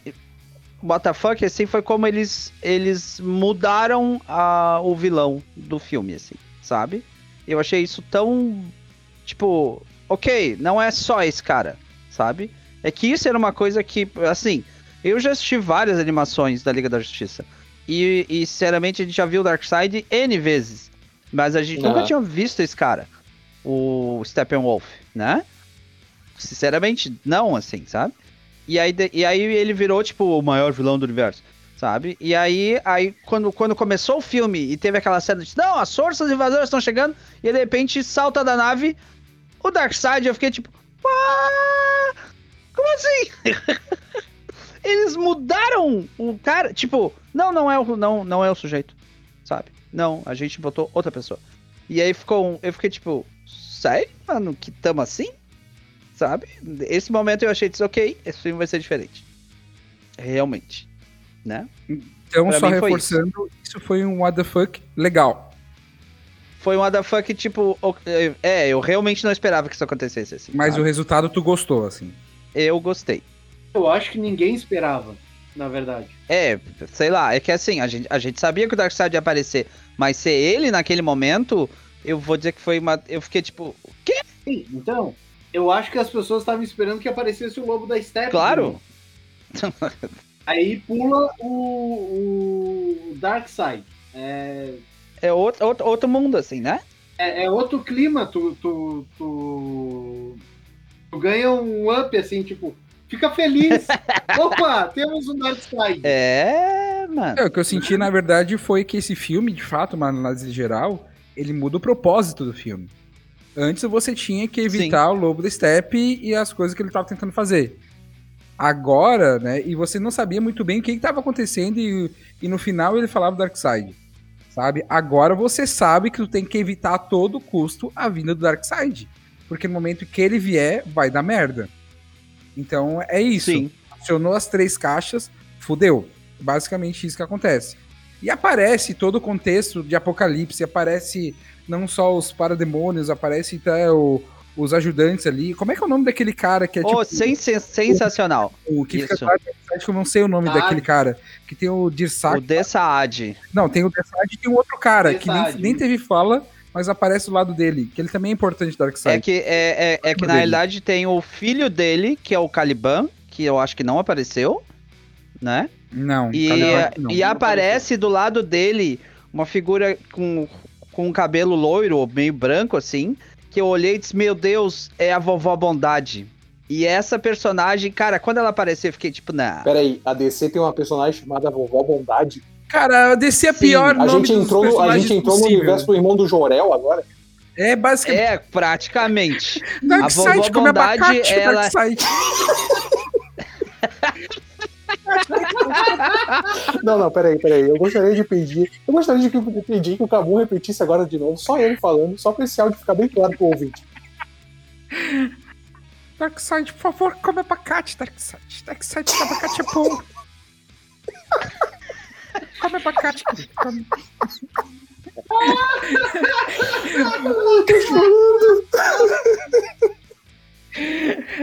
assim, foi como eles, eles mudaram ah, o vilão do filme, assim, sabe? Eu achei isso tão, tipo, ok, não é só esse cara, sabe? É que isso era uma coisa que, assim, eu já assisti várias animações da Liga da Justiça. E, e, sinceramente, a gente já viu o Darkseid N vezes. Mas a gente nunca tinha visto esse cara, o Steppenwolf, né? Sinceramente, não, assim, sabe? E aí, e aí ele virou, tipo, o maior vilão do universo, sabe? E aí, aí quando, quando começou o filme e teve aquela cena de, não, as forças invasoras estão chegando, e de repente salta da nave o Darkseid, eu fiquei tipo, "Ah, como assim? Eles mudaram o cara, tipo, não, não é o, não, não é o sujeito, sabe? Não, a gente botou outra pessoa. E aí ficou, um- eu fiquei tipo, sério, mano, que tamo assim? Sabe? Esse momento eu achei, disse, ok, esse filme vai ser diferente. Realmente, né? Então, Pra só mim foi reforçando, isso. foi um what the fuck legal. Foi um WTF tipo, o- é, eu realmente não esperava que isso acontecesse assim. Mas sabe? o resultado tu gostou, assim. eu gostei. Eu acho que ninguém esperava, na verdade. É, sei lá, é que assim, a gente, a gente sabia que o Darkseid ia aparecer, mas ser ele naquele momento, eu vou dizer que foi uma. Eu fiquei tipo, Sim, então, eu acho que as pessoas estavam esperando que aparecesse o lobo da Steppe. claro, Aí pula o, o Darkseid. É, é outro, outro, outro mundo, assim, né? é, é outro clima, tu, tu, tu, tu ganha um up, assim, tipo, fica feliz. Opa, temos um Darkseid. É, mano. É, o que eu senti, na verdade, foi que esse filme, de fato, uma análise geral, ele muda o propósito do filme. Antes você tinha que evitar o lobo da steppe e as coisas que ele estava tentando fazer. Agora, né, e você não sabia muito bem o que estava acontecendo e, e no final ele falava do Darkseid, sabe? Agora você sabe que tu tem que evitar a todo custo a vinda do Darkseid, porque no momento que ele vier, vai dar merda. Então é isso Sim. acionou as três caixas, fudeu. Basicamente isso que acontece. E aparece todo o contexto de Apocalipse, aparece não só os parademônios, aparece até o- os ajudantes ali. Como é que é o nome daquele cara que é Oh, tipo sen- sen- sensacional. o que fica isso. Darkseid, que eu não sei o nome Ah. daquele cara, que tem o O Dirsak. Dessaad. Não, tem o Darkseid e tem um outro cara que nem, nem teve fala, mas aparece do lado dele, que ele também é importante do É Darkseid. que, é, é, é que na dele. realidade tem o filho dele, que é o Caliban, que eu acho que não apareceu, né? Não, E, não. e aparece do lado dele uma figura com, com um cabelo loiro, meio branco assim, que eu olhei e disse, meu Deus, é a vovó Bondade. E essa personagem, cara, quando ela apareceu, eu fiquei tipo, nah. Pera aí, a DC tem uma personagem chamada Vovó Bondade. Cara, a Sim, pior A nome gente dos entrou, no, a gente entrou no possível. universo do irmão do Jorel agora. É basicamente É, praticamente. Darkseid vovó come Bondade, abacate, ela-. Não, não, peraí, peraí. Eu gostaria de pedir. Eu gostaria de pedir que o Cabu repetisse agora de novo, só ele falando, só pra esse áudio ficar bem claro pro ouvinte. Darkseid, por favor, come abacate, Darkseid. Darkseid, abacate é bom. come abacate, querido. Come.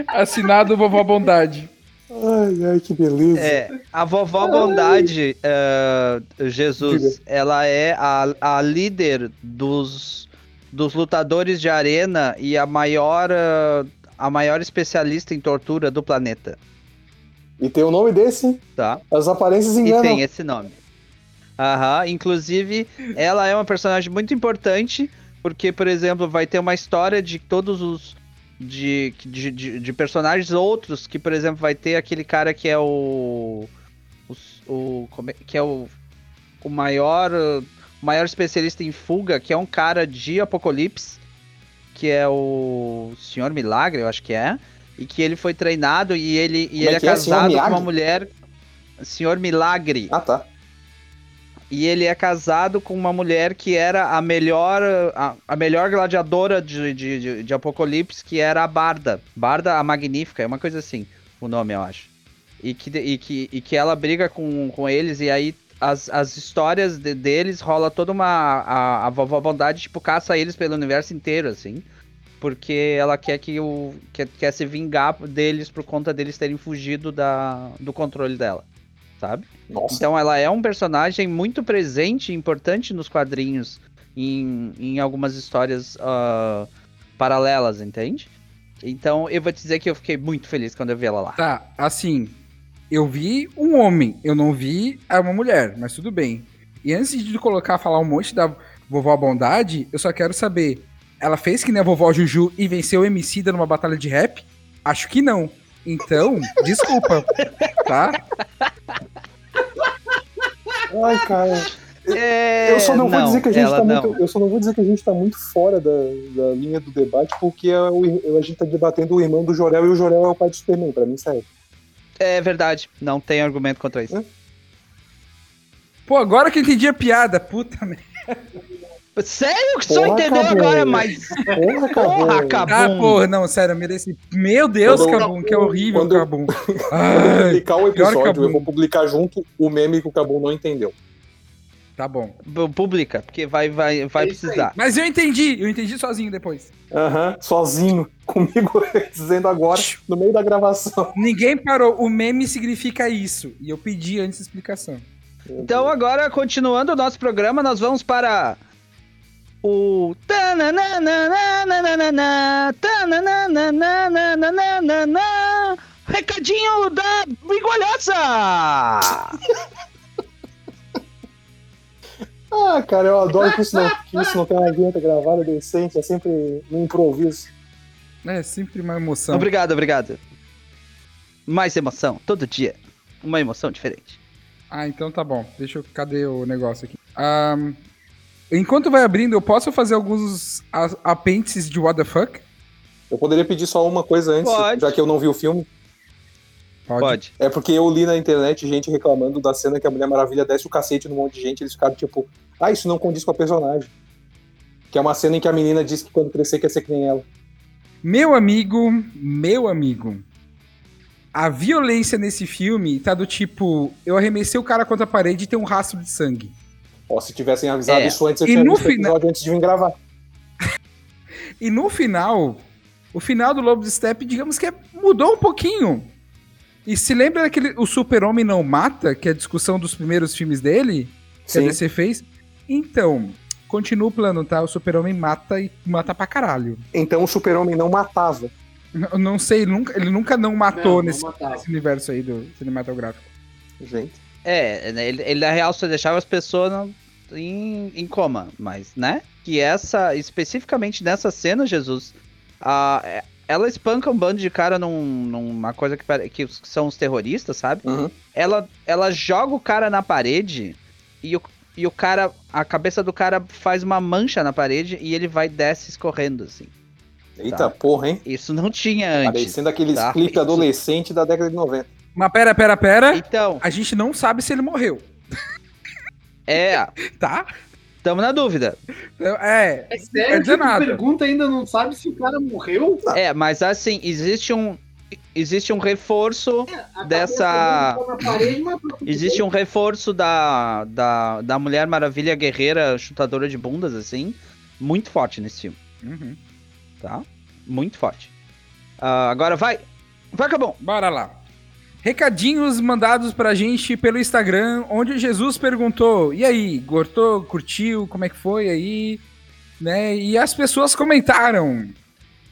Assinado Vovó Bondade. Ai, ai, que beleza. É, a vovó Bondade, eh, Jesus, ela é a, a líder dos, dos lutadores de arena e a maior, eh, a maior especialista em tortura do planeta, E tem o nome desse, tá? as aparências E enganam. tem esse nome. Aham, inclusive, ela é uma personagem muito importante, porque, por exemplo, vai ter uma história de todos os. De, de, de, de personagens outros, que, por exemplo, vai ter aquele cara que é o. o como é- que é o, o maior. uh, maior especialista em fuga, que é um cara de Apocalipse, que é o Senhor Milagre, eu acho que é. E que ele foi treinado e ele, e Como é ele é é? Casado com uma mulher. Senhor Milagre. Ah, tá. E ele é casado com uma mulher que era a melhor, a, a melhor gladiadora de, de, de, de Apocalipse, que era a Barda. Barda a Magnífica, é uma coisa assim, o nome, eu acho. E que, e que, e que ela briga com, com eles, e aí as, as histórias de- deles rola toda uma. A, a vovó Bondade, tipo, caça eles pelo universo inteiro, assim. Porque ela quer que o. Quer, quer se vingar deles por conta deles terem fugido da, do controle dela. Sabe? Nossa. Então ela é um personagem muito presente e importante nos quadrinhos em, em algumas histórias ah, paralelas, entende? Então eu vou te dizer que eu fiquei muito feliz quando eu vi ela lá. Tá, assim. Eu vi um homem, eu não vi uma mulher, mas tudo bem. E antes de colocar, falar um monte da vovó Bondade, eu só quero saber, ela fez que nem a vovó Juju e venceu o Emicida numa batalha de rap? Acho que não. Então, desculpa, tá? Ai, cara. É, Eu só não, vou dizer que a gente tá não. muito. Eu só não vou dizer que a gente tá muito fora da, da linha do debate, porque é o- a gente tá debatendo o irmão do Jorel e o Jorel é o pai do Superman, pra mim, sério. É verdade, não tem argumento contra isso. Pô, agora que eu entendi a piada, puta merda. Sério que só entendeu acabou. agora, mas. Porra, acabou. Porra, acabou. Ah, porra, não, sério, eu mereci. Meu Deus, Quando- Cabum, que é horrível, quando- Cabum. Quando eu publicar o pior episódio, Kabum. eu vou publicar junto o meme que o Cabum não entendeu. tá bom. Publica, porque vai, vai, vai É isso aí. precisar. Mas eu entendi, eu entendi sozinho depois. Aham, sozinho, comigo dizendo agora, no meio da gravação. Ninguém parou, o meme significa isso. E eu pedi antes explicação. Então agora, continuando o nosso programa, nós vamos para o recadinho da bigolhaça. Ah, cara, eu adoro que isso não, que isso não tem uma vinheta gravada decente, é sempre no improviso. É sempre uma emoção. Obrigado, obrigado. Mais emoção, todo dia. Uma emoção diferente. Ah, então tá bom. Deixa eu. Cadê o negócio aqui? Ahn, enquanto vai abrindo, eu posso fazer alguns apêndices de what the fuck? Eu poderia pedir só uma coisa antes, Pode. já que eu não vi o filme. Pode. É porque eu li na internet gente reclamando da cena que a Mulher Maravilha desce o cacete num monte de gente, eles ficaram tipo, ah, isso não condiz com a personagem. Que é uma cena em que a menina diz que quando crescer quer ser que nem ela. Meu amigo, meu amigo. A violência nesse filme tá do tipo: eu arremessei o cara contra a parede e tem um rastro de sangue. Ó, se tivessem avisado É. isso antes, eu E tinha no visto o fina- episódio antes de vir gravar. E no final, o final do Lobo de Step, digamos que é- mudou um pouquinho. E se lembra daquele O Super-Homem Não Mata, que é a discussão dos primeiros filmes dele, que a Sim. DC fez? Então, continua o plano, tá? O Super-Homem mata e mata pra caralho. Então o super-homem não matava. Eu não sei, ele nunca, ele nunca não matou Não, não nesse, nesse universo aí do cinematográfico. Gente. É, né, ele, ele na real só deixava as pessoas no- em, em coma, mas, né? Que essa, especificamente nessa cena, Jesus, a, é- ela espanca um bando de cara num- numa coisa que, que são os terroristas, sabe? Uhum. Ela, ela joga o cara na parede e o, e o cara, a cabeça do cara faz uma mancha na parede e ele vai e desce escorrendo, assim. Eita Tá. porra, hein? Isso não tinha antes. Parecendo aqueles tá? clipes Isso. adolescente da década de 90. Mas pera, pera, pera. Então, A gente não sabe se ele morreu, é, tá? tamo na dúvida. É, É Quer sério dizer que tu nada. pergunta ainda não sabe se o cara morreu? É, mas assim, existe um existe um reforço A Dessa- na parede, mas- existe um reforço da, da, da Mulher Maravilha guerreira chutadora de bundas assim, muito forte nesse filme, Uhum. tá? Muito forte. Ah, agora vai, vai acabou. Bora lá. Recadinhos mandados pra gente pelo Instagram, onde o Jesus perguntou: e aí, gostou, curtiu, como é que foi aí? Né? E as pessoas comentaram.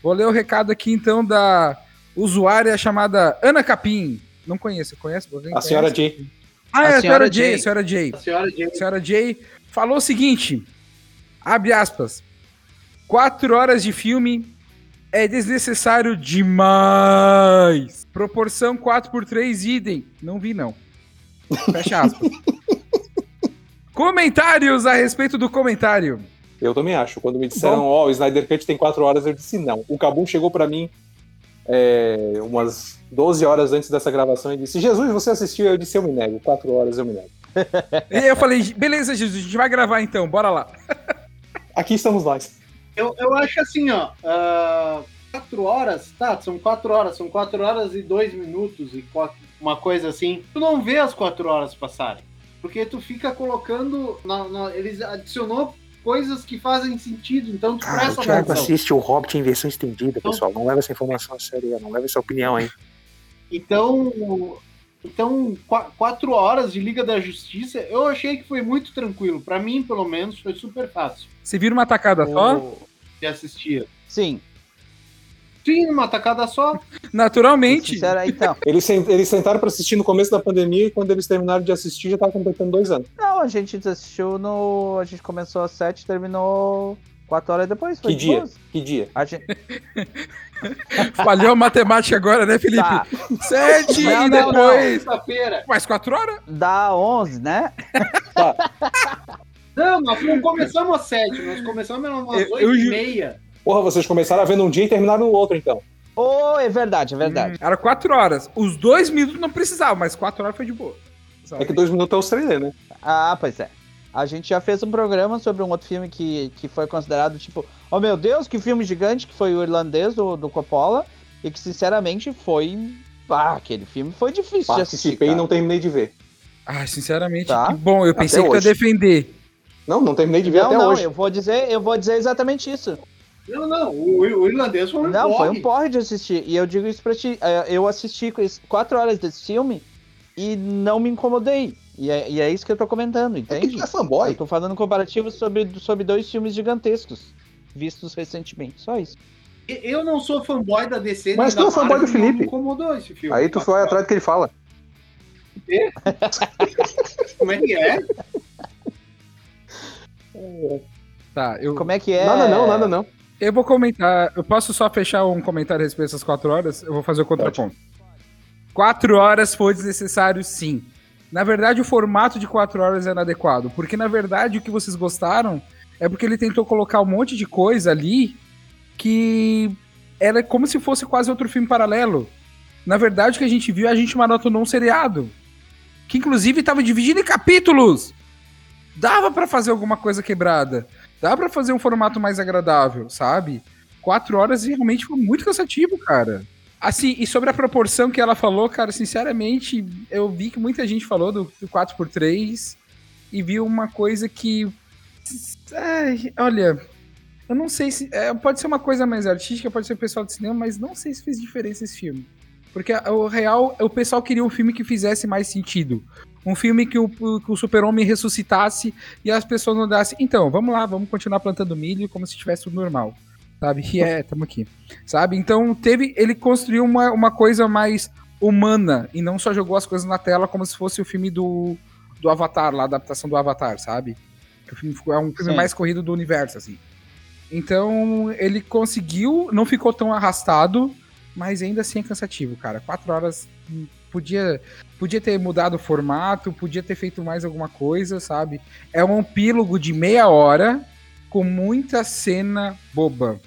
Vou ler o recado aqui então da usuária chamada Ana Capim. Não conheço, conhece? Alguém A senhora conhece? J. Ah, A é a senhora senhora Jay, Jay. a senhora Jay. A senhora de A senhora Jay falou o seguinte: abre aspas. Quatro horas de filme é desnecessário demais. Proporção 4x3 idem. Não vi, não. Fecha aspas. Comentários a respeito do comentário. Eu também acho. Quando me disseram, ó, o Snyder Cut tem 4 horas, eu disse não. O Cabum chegou pra mim é, umas 12 horas antes dessa gravação e disse: Jesus, você assistiu? Eu disse: Eu me nego. 4 horas eu me nego. E eu falei, beleza, Jesus, a gente vai gravar então, bora lá. Aqui estamos nós. Eu, eu acho assim, ó. ah, quatro horas, tá, são quatro horas, são quatro horas e dois minutos e quatro, uma coisa assim. Tu não vê as quatro horas passarem. Porque tu fica colocando. na- na- eles adicionou coisas que fazem sentido, então tu Cara, presta o Thiago atenção. assiste o Hobbit em versão estendida, pessoal. Não leva essa informação a sério, não leva essa opinião aí. Então, então qua- quatro horas de Liga da Justiça, eu achei que foi muito tranquilo. Pra mim, pelo menos, foi super fácil Você vira uma tacada só? De assistir. Sim. Sim, numa tacada só. Naturalmente. Sincera, então. Eles, eles sentaram pra assistir no começo da pandemia e quando eles terminaram de assistir já tava completando dois anos. Não, a gente assistiu no. A gente começou às 7 e terminou 4 horas depois. Foi Que dia? boas. Que dia? A gente... Falhou a matemática agora, né, Felipe? Tá, Sete Não, e não, depois. Sexta-feira. Mais quatro horas? dá 11, né? Não, nós não começamos às sete, nós começamos às oito eu e meia. Porra, vocês começaram a ver num dia e terminaram no outro, então. Oh, é verdade, é verdade. Hum, era quatro horas. Os dois minutos não precisavam, mas quatro horas foi de boa. Sabe? É que dois minutos é o trailer, né? Ah, pois é. A gente já fez um programa sobre um outro filme que, que foi considerado, tipo, oh meu Deus, que filme gigante, que foi o irlandês do, do Coppola, e que sinceramente foi. Ah, aquele filme foi difícil de assistir. Participei e não terminei de ver. Ai, sinceramente, Tá. que bom. Eu pensei Até que ia defender. Não, não terminei de ver Não, até não, hoje. eu vou dizer, eu vou dizer exatamente isso. Não, não, o, o irlandês foi um Não, foi um porre. porre de assistir. E eu digo isso pra ti. eh, Eu assisti quatro horas desse filme e não me incomodei. E é, e é isso que eu tô comentando, É que entende? tu é fanboy. Eu tô falando comparativo sobre, sobre dois filmes gigantescos, vistos recentemente. Só isso. Eu não sou fanboy da DC, Mas tu é fanboy Marvel, do Felipe. Não me incomodou esse filme. Aí tu foi atrás do que ele fala. Como é que é? Tá, eu, Como é que é? Nada não, nada não. eu vou comentar. Eu posso só fechar um comentário a respeito dessas quatro horas? Eu vou fazer o contraponto. Quatro horas foi desnecessário, sim. Na verdade, o formato de quatro horas é inadequado. Porque, na verdade, o que vocês gostaram é porque ele tentou colocar um monte de coisa ali que era como se fosse quase outro filme paralelo. Na verdade, o que a gente viu, a gente maratonou um seriado. Que, inclusive, estava dividido em capítulos. Dava pra fazer alguma coisa quebrada. Dá pra fazer um formato mais agradável, sabe? Quatro horas realmente foi muito cansativo, cara. Assim, e sobre a proporção que ela falou, cara, sinceramente, eu vi que muita gente falou do, do 4x3 e viu uma coisa que. Olha, eu não sei se. é, pode ser uma coisa mais artística, pode ser o pessoal de cinema, mas não sei se fez diferença esse filme. Porque o real, o pessoal queria um filme que fizesse mais sentido. Um filme que o, que o super-homem ressuscitasse e as pessoas não dessem. Então, vamos lá, vamos continuar plantando milho como se tivesse tudo normal. Sabe? E é, tamo aqui. Sabe? Então, teve. Ele construiu uma, uma coisa mais humana e não só jogou as coisas na tela como se fosse o filme do, do Avatar, lá, a adaptação do Avatar, sabe? Que o filme ficou- é um filme Sim. mais corrido do universo, assim. Então, ele conseguiu, não ficou tão arrastado, mas ainda assim é cansativo, cara. Quatro horas podia, podia ter mudado o formato, podia ter feito mais alguma coisa, sabe? É um epílogo de meia hora com muita cena boba,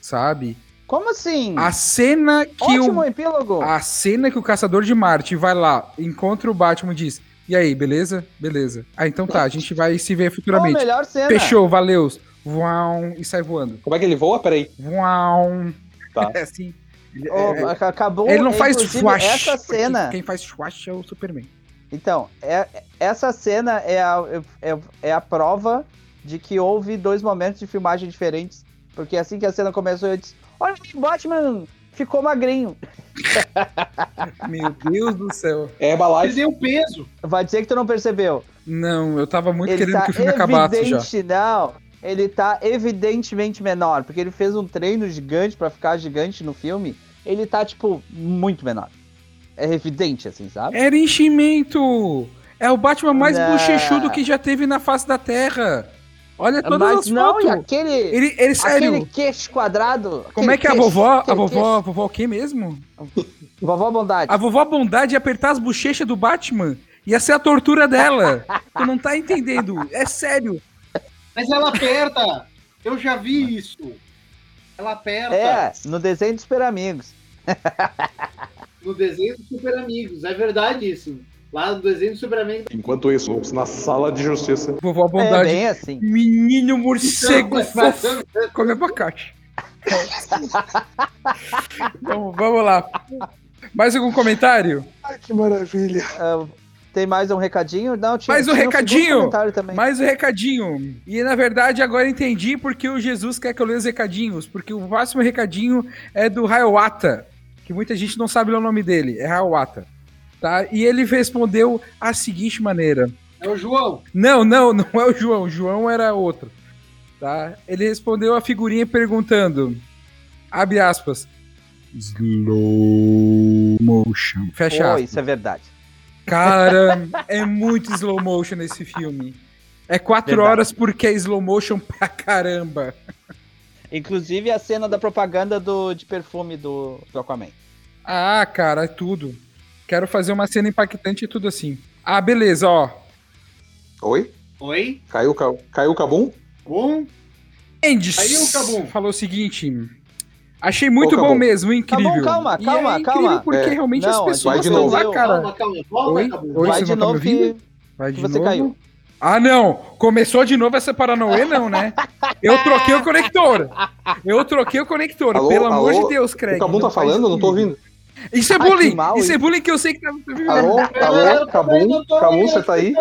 sabe? Como assim? A cena que Ótimo o epílogo. a cena que o caçador de Marte vai lá, encontra o Batman e diz: "E aí, beleza? Beleza. Ah, então tá, a gente vai se ver futuramente. melhor cena. Fechou, valeu. Voam, e sai voando. Como é que ele voa? Peraí. Voam. Tá. É assim. Ele, Oh, é- ac- acabou. ele não faz swash. Essa cena. Quem faz swash é o Superman. Então, é- essa cena é a, é, é a prova de que houve dois momentos de filmagem diferentes. Porque assim que a cena começou, eu disse: Olha, o Batman ficou magrinho. Meu Deus do céu. É Herbalife. Perdeu peso. Vai dizer que tu não percebeu. Não, eu tava muito ele querendo tá que o filme acabasse já. não. Ele tá evidentemente menor, porque ele fez um treino gigante pra ficar gigante no filme. Ele tá, tipo, muito menor. É evidente, assim, sabe? Era enchimento. É o Batman mais Não. bochechudo que já teve na face da Terra. Olha todas Mas as não, e fotos. aquele, Ele, ele, sério. aquele queixo quadrado. Como é que a queixo, vovó, a vovó, a vovó o quê mesmo? queixo. Vovó Bondade. A vovó Bondade ia apertar as bochechas do Batman. Ia ser a tortura dela. tu não tá entendendo. É sério. Mas ela aperta. Eu já vi isso. Ela aperta É, no desenho dos Super Amigos. no desenho dos Super Amigos. É verdade isso. Lá no desenho dos Super Amigos. Enquanto isso, na sala de justiça. Vovó É Bondade. bem assim. Menino morcego fofo. Come abacate. vamos, vamos lá. Mais algum comentário? Ai, que maravilha. Ah, tem mais um recadinho? Não, tinha, Mais um tinha recadinho? também. Mais um recadinho. E na verdade agora entendi porque o Jesus quer que eu leia os recadinhos. Porque o próximo recadinho é do Hayawata. Que muita gente não sabe o nome dele. É Hayawata. Tá? E ele respondeu a seguinte maneira. É o João. Não, não, não é o João. O João era outro. Tá? Ele respondeu a figurinha perguntando: Abre aspas. Slow motion. Fecha Pô, aspas. isso é verdade. Cara, é muito slow motion nesse filme. É quatro Verdade. horas porque é slow motion pra caramba. Inclusive a cena da propaganda do, de perfume do, do Aquaman. Ah, cara, é tudo. Quero fazer uma cena impactante e tudo assim. Ah, beleza, ó. Oi? Oi? Caiu, caiu o Cabum? Bom? Mendes Aí o Cabum. falou o seguinte. Achei muito bom Cabum. mesmo, incrível. Cabum, calma, E calma, é incrível calma. Porque É. realmente Não, as pessoas vai de estão novo. lá, cara. Calma, calma. Volta, Oi? Vai de não novo que? Vai que de você novo. caiu. Ah, não! Começou de novo essa Paranauê, não, né? Eu troquei o conector. Eu troquei o conector. Alô, Pelo amor alô? de Deus, Craig. O Cabum não tá falando? Eu não tô ouvindo. Isso é Ai, bullying! que mal isso é bullying que eu sei que tá. Alô? Alô? Cabum? Cabum, você tá aí?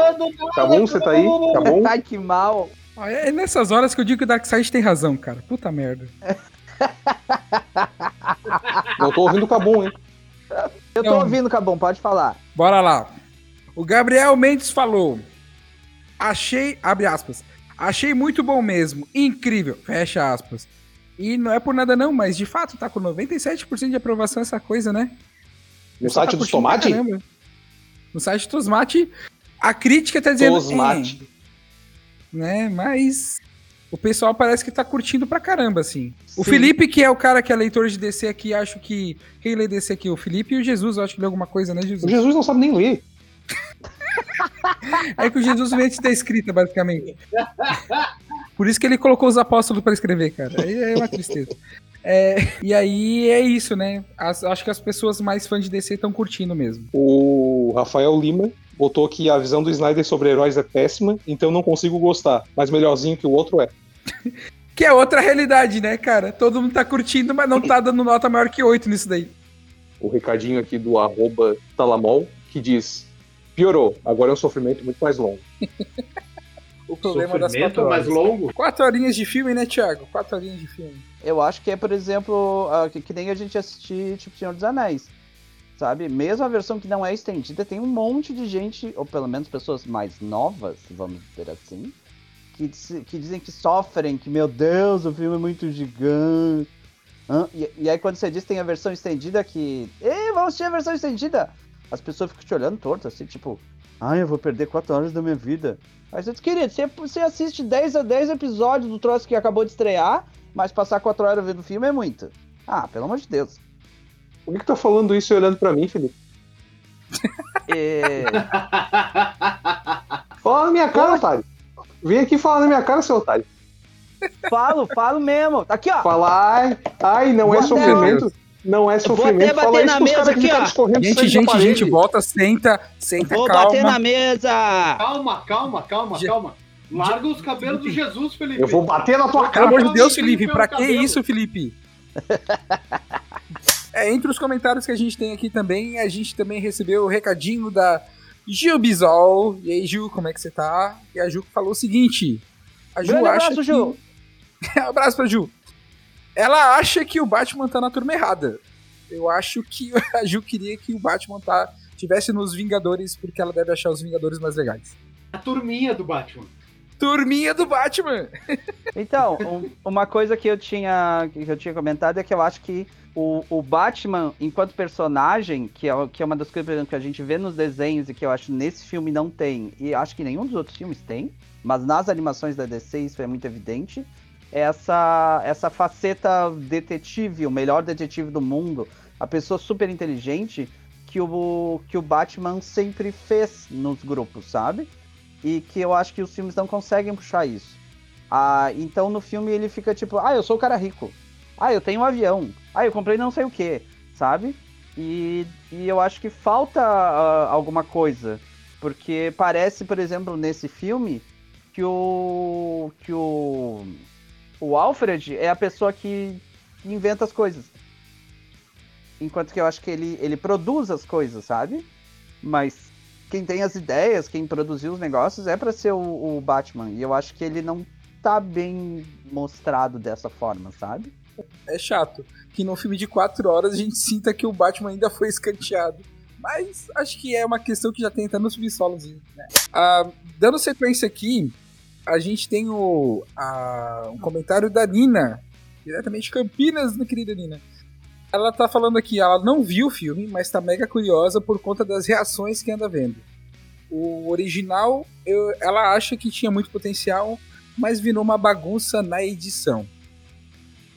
Cabum, você tá aí? Cabum? Ai, que mal. É nessas horas que eu digo que o Darkseid tem razão, cara. Puta merda. Não tô ouvindo o Cabum, hein? Eu tô Não. ouvindo, Cabum, pode falar. Bora lá. O Gabriel Mendes falou. Achei, abre aspas. Achei muito bom mesmo. Incrível. Fecha aspas. E não é por nada não, mas de fato tá com 97% de aprovação essa coisa, né? No Pessoal site tá dos Tomate? caramba. No site dos Tomate, a crítica tá dizendo. Tosmate. "É", né? Mas o pessoal parece que tá curtindo pra caramba, assim. O Sim. Felipe, que é o cara que é leitor de DC aqui, acho que. Quem lê DC aqui? O Felipe e o Jesus, eu acho que lê alguma coisa, né, O Jesus? Jesus não sabe nem ler. É que o Jesus vem antes da escrita, basicamente. Por isso que ele colocou os apóstolos pra escrever, cara. Aí é uma tristeza. É, e aí é isso, né? As- acho que as pessoas mais fãs de DC estão curtindo mesmo. O Rafael Lima botou que a visão do Snyder sobre heróis é péssima, então não consigo gostar. Mas melhorzinho que o outro é. Que é outra realidade, né, cara? Todo mundo tá curtindo, mas não tá dando nota maior que 8 nisso daí. O recadinho aqui do arroba Talamol, que diz: piorou, agora é um sofrimento muito mais longo. O problema das Sofrimento quatro mais longo? Quatro horinhas de filme, né, Thiago? Quatro horinhas de filme. Eu acho que é, por exemplo, que, que nem a gente assistir, tipo, Senhor dos Anéis. Sabe? Mesmo a versão que não é estendida, tem um monte de gente, ou pelo menos pessoas mais novas, vamos dizer assim, que, que dizem que sofrem, que, meu Deus, o filme é muito gigante. Hã? E, e aí quando você diz que tem a versão estendida que. Ei, vamos assistir a versão estendida! As pessoas ficam te olhando torto, assim, tipo, ai, eu vou perder 4 horas da minha vida. Aí você diz, querido, você, você assiste 10 a 10 episódios do troço que acabou de estrear, mas passar 4 horas vendo o filme é muito. Ah, pelo amor de Deus. Por que, que tá falando isso e olhando pra mim, Felipe? É, Fala na minha cara, otário. Vem aqui falar na minha cara, seu otário. falo, falo mesmo. Aqui, ó. Fala, ai, ai, não é Vou sofrimento. Não é vou até sofrimento. bater Fala isso na mesa aqui, ó. Gente, gente, gente, volta, senta, senta, Vou calma. bater na mesa. Calma, calma, calma, Je- calma. Larga os cabelos do Jesus, Felipe. Eu vou bater na tua Pelo cara. amor de Deus, Felipe, pra que cabelo. isso, Felipe? É, entre os comentários que a gente tem aqui também, a gente também recebeu o recadinho da Gil Bisol. E aí, Gil, como é que você tá? E a Ju falou o seguinte: a Ju Grande acha abraço, que... Ju. abraço pra Ju. Ela acha que o Batman tá na turma errada. Eu acho que a Ju queria que o Batman tá, tivesse nos Vingadores, porque ela deve achar os Vingadores mais legais. A turminha do Batman. Turminha do Batman! Então, um- uma coisa que eu tinha que eu tinha comentado é que eu acho que o, o Batman, enquanto personagem, que é, que é uma das coisas que a gente vê nos desenhos e que eu acho nesse filme não tem, e acho que nenhum dos outros filmes tem, mas nas animações da DC isso é muito evidente, é essa, essa faceta detetive, o melhor detetive do mundo, a pessoa super inteligente que o, que o Batman sempre fez nos grupos, sabe? E que eu acho que os filmes não conseguem puxar isso. Ah, então no filme ele fica tipo, ah, eu sou o cara rico. Ah, eu tenho um avião. Ah, eu comprei não sei o que, sabe? E, e eu acho que falta ah, alguma coisa. Porque parece, por exemplo, nesse filme, que o. que o. O Alfred é a pessoa que inventa as coisas. Enquanto que eu acho que ele, ele produz as coisas, sabe? Mas quem tem as ideias, quem produziu os negócios é pra ser o, o Batman. E eu acho que ele não tá bem mostrado dessa forma, sabe? É chato que num filme de quatro horas a gente sinta que o Batman ainda foi escanteado. Mas acho que é uma questão que já tem até no subsolos. Né? Ah, dando sequência aqui, a gente tem o, a- um comentário da Nina. diretamente de Campinas, minha querida Nina. Ela tá falando aqui, ela não viu o filme, mas tá mega curiosa por conta das reações que anda vendo. O original, eu, ela acha que tinha muito potencial, mas virou uma bagunça na edição.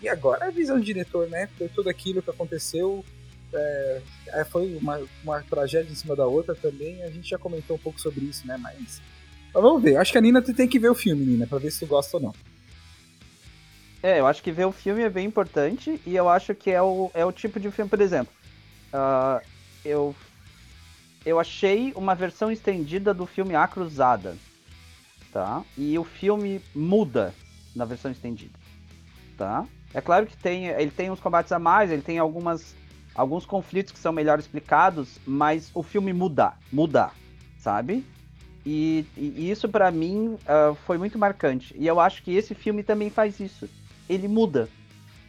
E agora a visão do diretor, né? Tudo aquilo que aconteceu, é, é, foi uma, uma tragédia em cima da outra também. A gente já comentou um pouco sobre isso, né? Mas, mas vamos ver. Acho que a Nina tem que ver o filme, Nina, pra ver se tu gosta ou não. É, eu acho que ver o filme é bem importante e eu acho que é o, é o tipo de filme, por exemplo. Uh, eu, eu achei uma versão estendida do filme A Cruzada, tá? E o filme muda na versão estendida, tá? É claro que tem, ele tem uns combates a mais, ele tem algumas, alguns conflitos que são melhor explicados, mas o filme muda, muda, sabe? E, e isso para mim uh, foi muito marcante. E eu acho que esse filme também faz isso ele muda.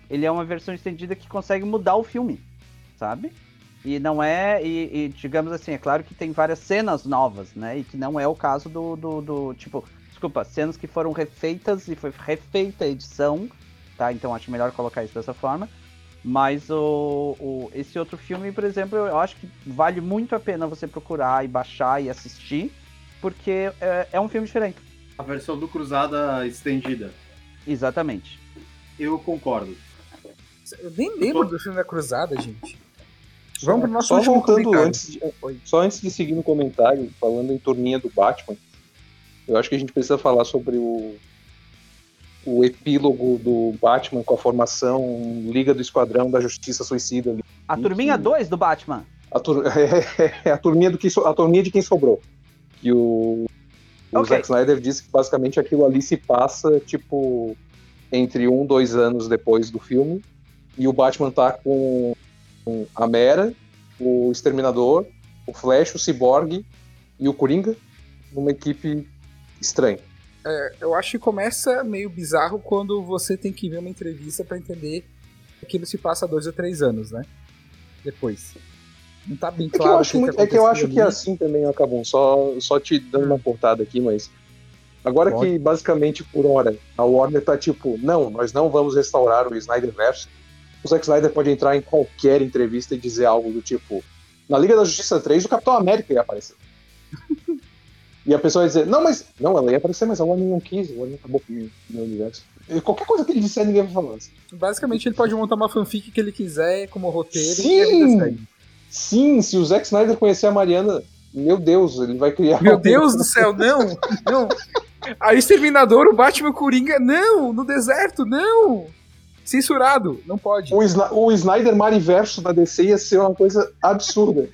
Ele é uma versão estendida que consegue mudar o filme, sabe? E não é. E, e, digamos assim, é claro que tem várias cenas novas, né? E que não é o caso do, do, do, Tipo, desculpa, cenas que foram refeitas e foi refeita a edição, tá? Então acho melhor colocar isso dessa forma. Mas o, o, esse outro filme, por exemplo, eu acho que vale muito a pena você procurar e baixar e assistir, porque é, é um filme diferente. A versão do Cruzada estendida. Exatamente. Eu concordo. Eu nem lembro do filme da Cruzada, gente. Vamos pro nosso só último voltando antes de, só antes de seguir no comentário, falando em turminha do Batman, eu acho que a gente precisa falar sobre o, o epílogo do Batman com a formação Liga do Esquadrão da Justiça Suicida. A turminha 2 do Batman? A, tur é, a, turminha do que a turminha de quem sobrou. Que o, o okay. Zack Snyder disse que basicamente aquilo ali se passa, tipo, entre um, dois anos depois do filme. E o Batman tá com a Mera, o Exterminador, o Flash, o Cyborg e o Coringa numa equipe estranha. É, eu acho que começa meio bizarro quando você tem que ver uma entrevista para entender que aquilo se passa dois ou três anos, né? Depois. Não tá bem claro. É que eu acho, muito, é que, eu acho que é assim também acabou. Só, só te dando uma portada aqui, mas Agora Pode. que, basicamente, por hora, a Warner tá tipo, não, nós não vamos restaurar o Snyderverse, o Zack Snyder pode entrar em qualquer entrevista e dizer algo do tipo, na Liga da Justiça 3, o Capitão América ia aparecer. e a pessoa ia dizer, não, mas. Não, ela ia aparecer, mas a Warner não quis, a Warner acabou com o meu universo. E qualquer coisa que ele disser, ninguém vai falar. Assim. Basicamente, ele pode montar uma fanfic que ele quiser, como roteiro, Sim! e Sim, se o Zack Snyder conhecer a Mariana, meu Deus, ele vai criar. Meu Deus do céu, não! Não! Aí Exterminador, o Batman Coringa, não, no deserto, não. Censurado, não pode. O, Sna o Snyder Mariverso da DC ia ser uma coisa absurda.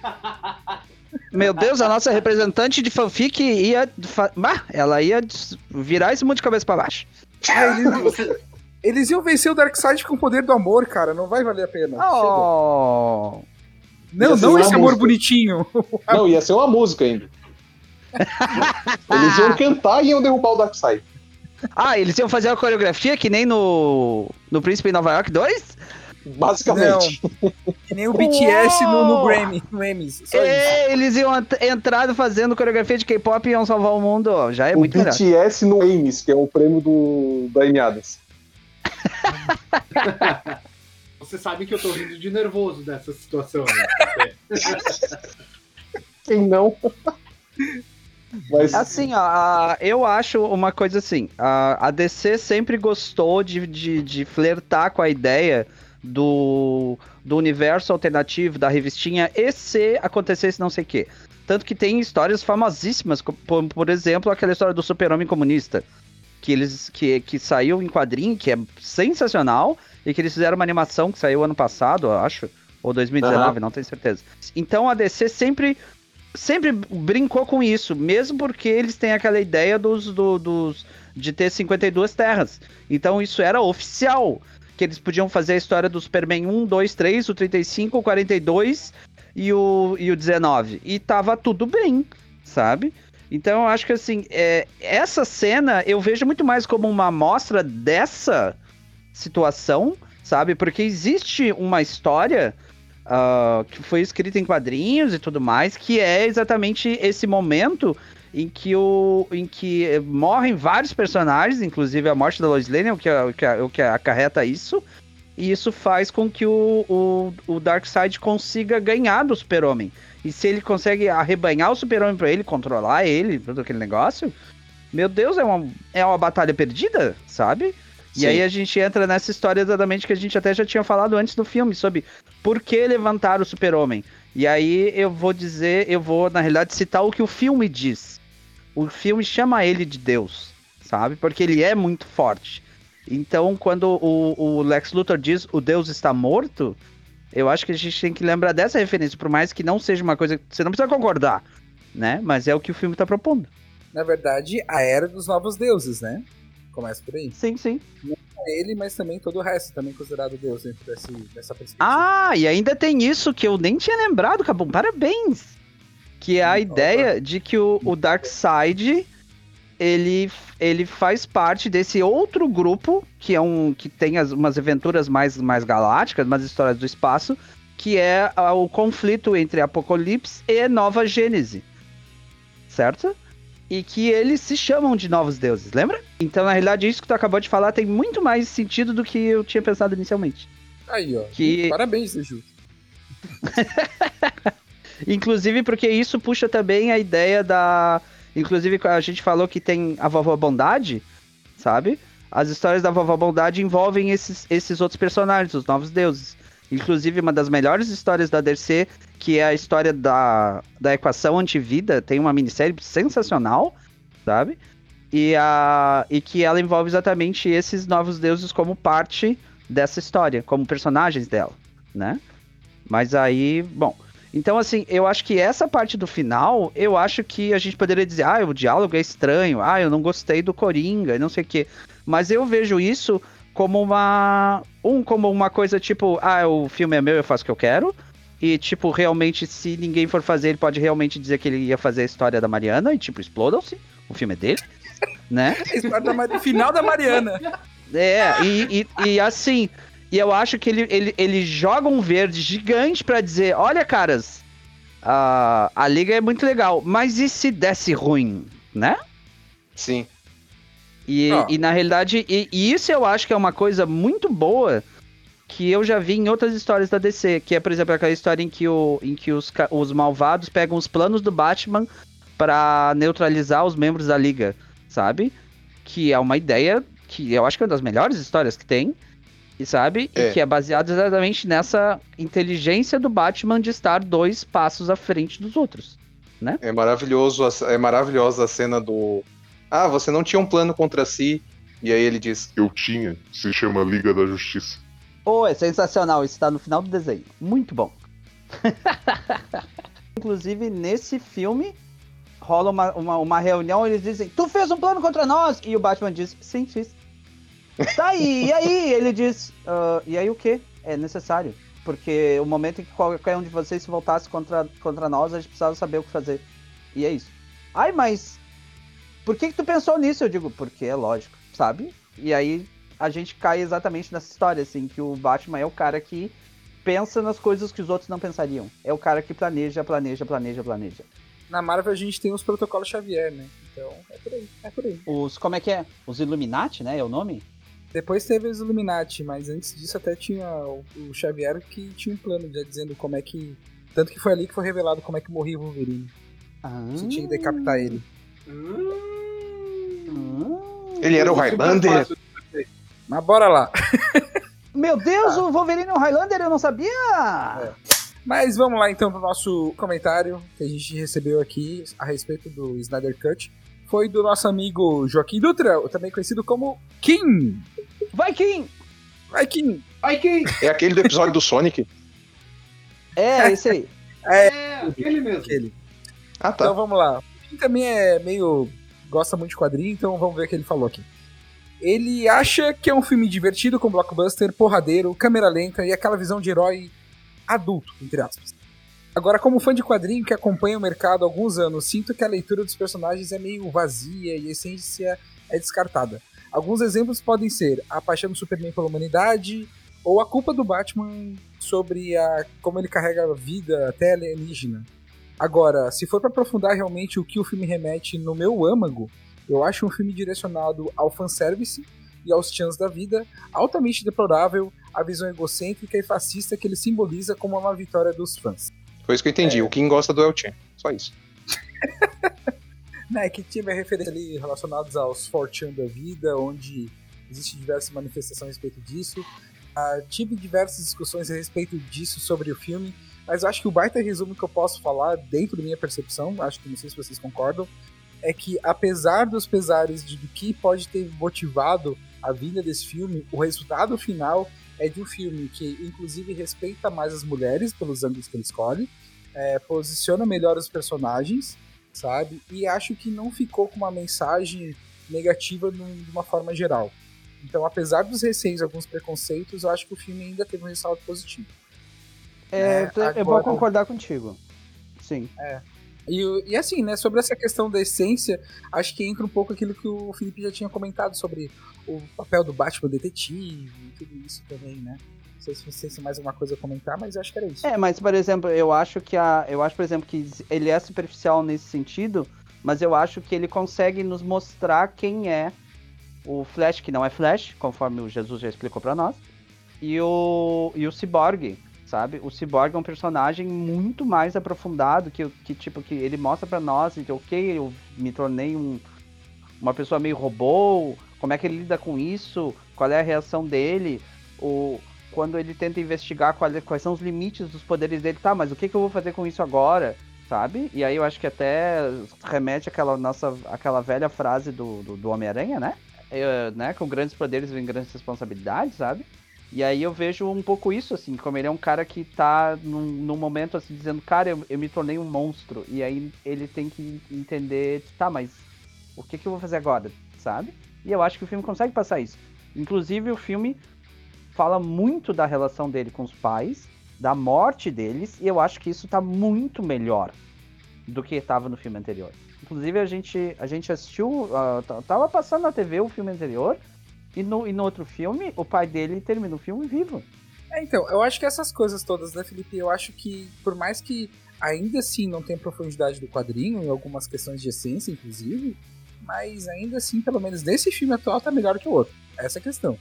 Meu Deus, a nossa representante de fanfic ia. Bah, ela ia virar esse mundo de cabeça pra baixo. Ah, eles, eles, iam vencer o Darkseid com o poder do amor, cara. Não vai valer a pena. Oh. Não, não esse amor música. bonitinho. Não, ia ser uma música ainda. Eles iam cantar e iam derrubar o Darkseid. Ah, eles iam fazer a coreografia que nem no, no Príncipe em Nova York 2? Basicamente. Não. Que nem o BTS no, no Grammy, no Emmys. É, eles iam entrar fazendo coreografia de K-pop e iam salvar o mundo. Já é o muito BTS melhor. BTS no Emmys, que é o prêmio do, da Emiadas. Você sabe que eu tô rindo de nervoso dessa situação, né? Quem não? Mas... Assim, ó, eu acho uma coisa assim, a, DC sempre gostou de, de, de flertar com a ideia do, do universo alternativo, da revistinha, e se acontecesse não sei o quê. Tanto que tem histórias famosíssimas, por, por exemplo, aquela história do super-homem comunista, que eles que, que saiu em quadrinho, que é sensacional, e que eles fizeram uma animação que saiu ano passado, eu acho, ou 2019, uhum. não tenho certeza. Então a DC sempre sempre brincou com isso, mesmo porque eles têm aquela ideia dos, do, dos de ter 52 terras. Então isso era oficial, que eles podiam fazer a história do Superman 1, 2, 3, o 35, o 42 e o, e o 19. E tava tudo bem, sabe? Então eu acho que assim, é, essa cena eu vejo muito mais como uma amostra dessa situação, sabe? Porque existe uma história uh, que foi escrita em quadrinhos e tudo mais, que é exatamente esse momento em que, o, em que morrem vários personagens, inclusive a morte da Lois Lane o que, o que, o que acarreta isso. E isso faz com que o, o, o Darkseid consiga ganhar do Super-Homem. E se ele consegue arrebanhar o Super-Homem pra ele, controlar ele, todo aquele negócio, meu Deus, é uma, é uma batalha perdida, sabe? E Sim. aí a gente entra nessa história exatamente que a gente até já tinha falado antes do filme, sobre por que levantar o super-homem. E aí eu vou dizer, eu vou, na realidade, citar o que o filme diz. O filme chama ele de Deus, sabe? Porque ele é muito forte. Então, quando o, o Lex Luthor diz o Deus está morto, eu acho que a gente tem que lembrar dessa referência, por mais que não seja uma coisa que você não precisa concordar, né? Mas é o que o filme tá propondo. Na verdade, a era dos novos deuses, né? Começa por aí. Sim, sim. Ele, mas também todo o resto também considerado deus dentro desse, dessa perspectiva. Ah, e ainda tem isso que eu nem tinha lembrado, Cabum. Parabéns! Que é a Opa. ideia de que o, o Darkseid ele, ele faz parte desse outro grupo que é um que tem as, umas aventuras mais, mais galácticas, umas histórias do espaço, que é o conflito entre Apocalipse e Nova Gênese. Certo? E que eles se chamam de novos deuses, lembra? Então, na realidade, isso que tu acabou de falar tem muito mais sentido do que eu tinha pensado inicialmente. Aí, ó. Que- Parabéns, Ju. Inclusive porque isso puxa também a ideia da. Inclusive a gente falou que tem a Vovó Bondade, sabe? As histórias da Vovó Bondade envolvem esses, esses outros personagens, os novos deuses. Inclusive uma das melhores histórias da DC, que é a história da, da equação antivida, tem uma minissérie sensacional, sabe? E, a, e que ela envolve exatamente esses novos deuses como parte dessa história, como personagens dela, né? Mas aí, bom, então, assim, eu acho que essa parte do final, eu acho que a gente poderia dizer, ah, o diálogo é estranho, ah, eu não gostei do Coringa, não sei o quê. Mas eu vejo isso como uma. Um, como uma coisa tipo, ah, o filme é meu, eu faço o que eu quero. E, tipo, realmente, se ninguém for fazer, ele pode realmente dizer que ele ia fazer a história da Mariana, e, tipo, explodam-se. O filme é dele, né? A história da final da Mariana. É, e, e, e assim, e eu acho que ele, ele, ele joga um verde gigante pra dizer, olha, caras, a, a liga é muito legal, mas e se desse ruim, né? Sim. E, e na realidade, e, e isso eu acho que é uma coisa muito boa que eu já vi em outras histórias da DC, que é, por exemplo, aquela história em que, o, em que os, os malvados pegam os planos do Batman pra neutralizar os membros da liga, sabe? Que é uma ideia que eu acho que é uma das melhores histórias que tem, e sabe? É. E que é baseado exatamente nessa inteligência do Batman de estar dois passos à frente dos outros. É maravilhoso, é maravilhosa a cena do. Ah, você não tinha um plano contra si. E aí ele diz: Eu tinha, se chama Liga da Justiça. Oh, é sensacional, isso tá no final do desenho. Muito bom. Inclusive, nesse filme, rola uma, uma, uma reunião, eles dizem, tu fez um plano contra nós? E o Batman diz, sim, fiz. Tá aí, e aí? Ele diz, "Ah, e aí o que? É necessário. Porque o momento em que qualquer um de vocês se voltasse contra, contra nós, a gente precisava saber o que fazer. E é isso. Ai, mas por que, que tu pensou nisso? Eu digo, porque é lógico, sabe? E aí a gente cai exatamente nessa história, assim, que o Batman é o cara que pensa nas coisas que os outros não pensariam. É o cara que planeja, planeja, planeja, planeja. Na Marvel a gente tem os protocolos Xavier, né? Então é por aí, é por aí. Os, como é que é? Os Illuminati, né? É o nome? Depois teve os Illuminati, mas antes disso até tinha o, o Xavier que tinha um plano já dizendo como é que. Tanto que foi ali que foi revelado como é que morria o Wolverine. Ah, Você tinha que decapitar ele. hum. Ele era o Highlander. Mas bora lá. Meu Deus, o Wolverine é um Highlander, eu não sabia! Mas vamos lá então pro nosso comentário que a gente recebeu aqui a respeito do Snyder Cut. Foi do nosso amigo Joaquim Dutra, também conhecido como Kim. Vai, Kim! Vai, Kim! Ai, quem? É aquele do episódio do Sonic. É, esse aí. É, aquele mesmo. Aquele. Ah, tá. Então vamos lá. O Kim também é meio. Gosta muito de quadrinho, então vamos ver o que ele falou aqui. Ele acha que é um filme divertido com blockbuster, porradeiro, câmera lenta e aquela visão de herói adulto, entre aspas. Agora, como fã de quadrinho que acompanha o mercado há alguns anos, sinto que a leitura dos personagens é meio vazia e a essência é descartada. Alguns exemplos podem ser a paixão do Superman pela humanidade ou a culpa do Batman sobre a como ele carrega a vida até alienígena. Agora, se for pra aprofundar realmente o que o filme remete no meu âmago, eu acho um filme direcionado ao fanservice e aos chans da vida, altamente deplorável a visão egocêntrica e fascista que ele simboliza como uma vitória dos fãs. Foi isso que eu entendi. O Kim gosta do El Chan. Só isso. né, que tiver referência ali relacionados aos Fortune da vida, onde existem diversas manifestações a respeito disso. Uh, tive diversas discussões a respeito disso sobre o filme, mas eu acho que o baita resumo que eu posso falar, dentro da minha percepção, acho que não sei se vocês concordam, é que apesar dos pesares de do que pode ter motivado a vinda desse filme, o resultado final é de um filme que, inclusive, respeita mais as mulheres pelos ângulos que ele escolhe, é, posiciona melhor os personagens, sabe? E acho que não ficou com uma mensagem negativa de uma forma geral. Então, apesar dos receios alguns preconceitos, eu acho que o filme ainda teve um ressalto positivo. É, é agora... eu vou concordar contigo. Sim. É. E, e assim, né, sobre essa questão da essência, acho que entra um pouco aquilo que o Felipe já tinha comentado sobre o papel do Batman detetive e tudo isso também, né? Não sei se vocês têm mais alguma coisa a comentar, mas acho que era isso. É, mas por exemplo, eu acho que a. Eu acho, por exemplo, que ele é superficial nesse sentido, mas eu acho que ele consegue nos mostrar quem é o Flash, que não é Flash, conforme o Jesus já explicou para nós, e o, e o Cyborg, sabe? O Cyborg é um personagem muito mais aprofundado que, que tipo que ele mostra para nós, que ok, eu me tornei um, uma pessoa meio robô, como é que ele lida com isso, qual é a reação dele, o, quando ele tenta investigar qual, quais são os limites dos poderes dele, tá, mas o que, que eu vou fazer com isso agora, sabe? E aí eu acho que até remete àquela nossa, aquela velha frase do, do, do Homem-Aranha, né? Eu, né? Com grandes poderes vem grandes responsabilidades, sabe? E aí eu vejo um pouco isso, assim, como ele é um cara que tá num, num momento, assim, dizendo, cara, eu, eu, me tornei um monstro. E aí ele tem que entender, tá, mas o que, que eu vou fazer agora, sabe? E eu acho que o filme consegue passar isso. Inclusive, o filme fala muito da relação dele com os pais, da morte deles, e eu acho que isso tá muito melhor do que estava no filme anterior. Inclusive, a gente, a gente assistiu, uh, tava passando na TV o filme anterior, e no, e no outro filme, o pai dele termina o filme vivo. É, então, eu acho que essas coisas todas, né, Felipe? Eu acho que, por mais que ainda assim não tenha profundidade do quadrinho, em algumas questões de essência, inclusive, mas ainda assim, pelo menos nesse filme atual, tá melhor que o outro. Essa é a questão.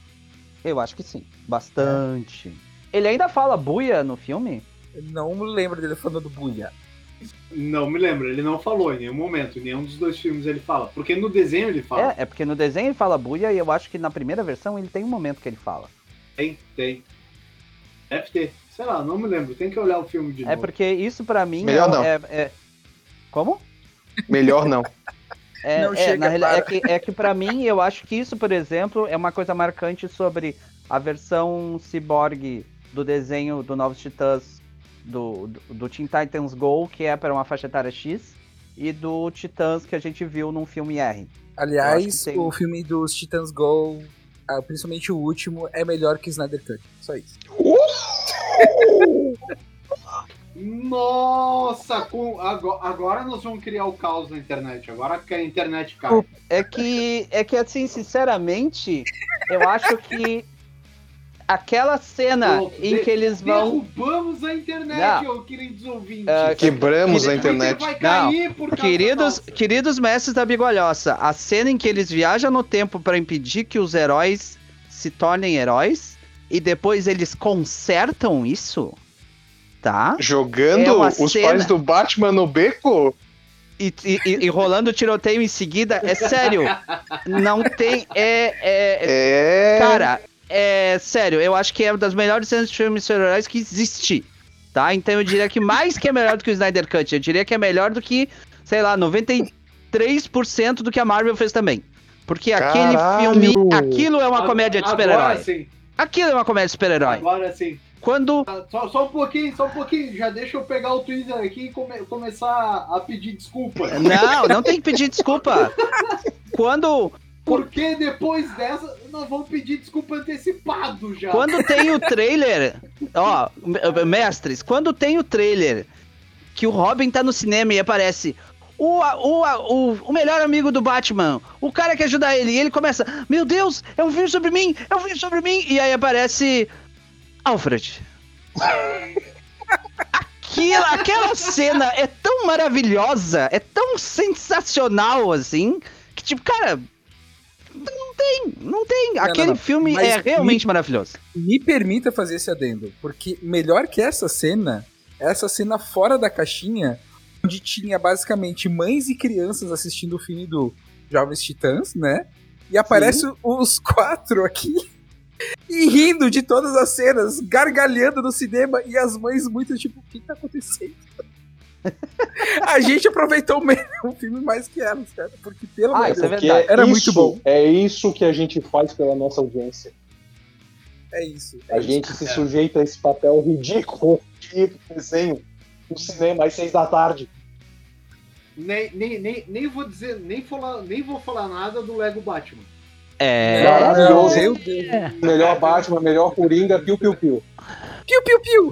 Eu acho que sim. Bastante. É. Ele ainda fala buia no filme? Eu não me lembro dele falando buia. Não me lembro, ele não falou em nenhum momento, em nenhum dos dois filmes ele fala. Porque no desenho ele fala. É, é porque no desenho ele fala buia e eu acho que na primeira versão ele tem um momento que ele fala. Tem, tem. Deve ter. Sei lá, não me lembro, tem que olhar o filme de é novo. É porque isso para mim Melhor é, não. É, é... Como? Melhor não. É, não é, na, para... é que, é que para mim, eu acho que isso, por exemplo, é uma coisa marcante sobre a versão cyborg do desenho do Novos Titãs do, do, do Teen Titans Go, que é para uma faixa etária X, e do Titãs que a gente viu num filme R. Aliás, tem... o filme dos Titãs Go, ah, principalmente o último, é melhor que Snyder Cut. Só isso. Nossa, com, agora, agora, nós vamos criar o caos na internet. Agora que a internet cai. É que, é que assim, sinceramente, eu acho que aquela cena em que eles vão. Derrubamos a internet, não. queridos ouvintes. Uh, Quebramos a internet. Não. queridos, queridos mestres da bigolhoça, a cena em que eles viajam no tempo para impedir que os heróis se tornem heróis e depois eles consertam isso tá? Jogando é os cena... pais do Batman no beco? E, e, e, rolando tiroteio em seguida, é sério. Não tem. É, é, é, Cara, é sério, eu acho que é uma das melhores cenas de filmes super-heróis que existe. Tá? Então eu diria que mais que é melhor do que o Snyder Cut. Eu diria que é melhor do que, sei lá, 93% do que a Marvel fez também. Porque Caralho. aquele filme. Aquilo é uma comédia de super-herói. Aquilo é uma comédia de super-herói. Agora sim. Quando. Ah, só, só, um pouquinho, só um pouquinho. Já deixa eu pegar o Twitter aqui e come, começar a pedir desculpa. Não, não tem que pedir desculpa. Quando. Porque depois dessa, nós vamos pedir desculpa antecipado já. Quando tem o trailer. ó, mestres, quando tem o trailer que o Robin tá no cinema e aparece. O, o, o, o melhor amigo do Batman, o cara que ajuda ele, e ele começa: Meu Deus, é um filme sobre mim, é um filme sobre mim, e aí aparece Alfred. Aquilo, aquela cena é tão maravilhosa, é tão sensacional assim, que tipo, cara, não tem, não tem. Não, Aquele não, não. filme Mas é realmente maravilhoso. Me permita fazer esse adendo, porque melhor que essa cena, é essa cena fora da caixinha, onde tinha basicamente mães e crianças assistindo o filme do Jovens Titãs, né? E aparece os quatro aqui e rindo de todas as cenas, gargalhando no cinema e as mães muito tipo, o que tá acontecendo? A gente aproveitou o filme mais que elas, cara, porque pelo Ah, isso é verdade. Era isso- muito bom. É isso que a gente faz pela nossa audiência. é isso. A é isso. gente se sujeita a esse papel ridículo de desenho no cinema às seis da tarde. Nem, nem, nem, nem vou dizer, nem, falar, nem vou falar nada do Lego Batman. É. Maravilhoso. Deus. Melhor Batman, melhor Coringa, piu piu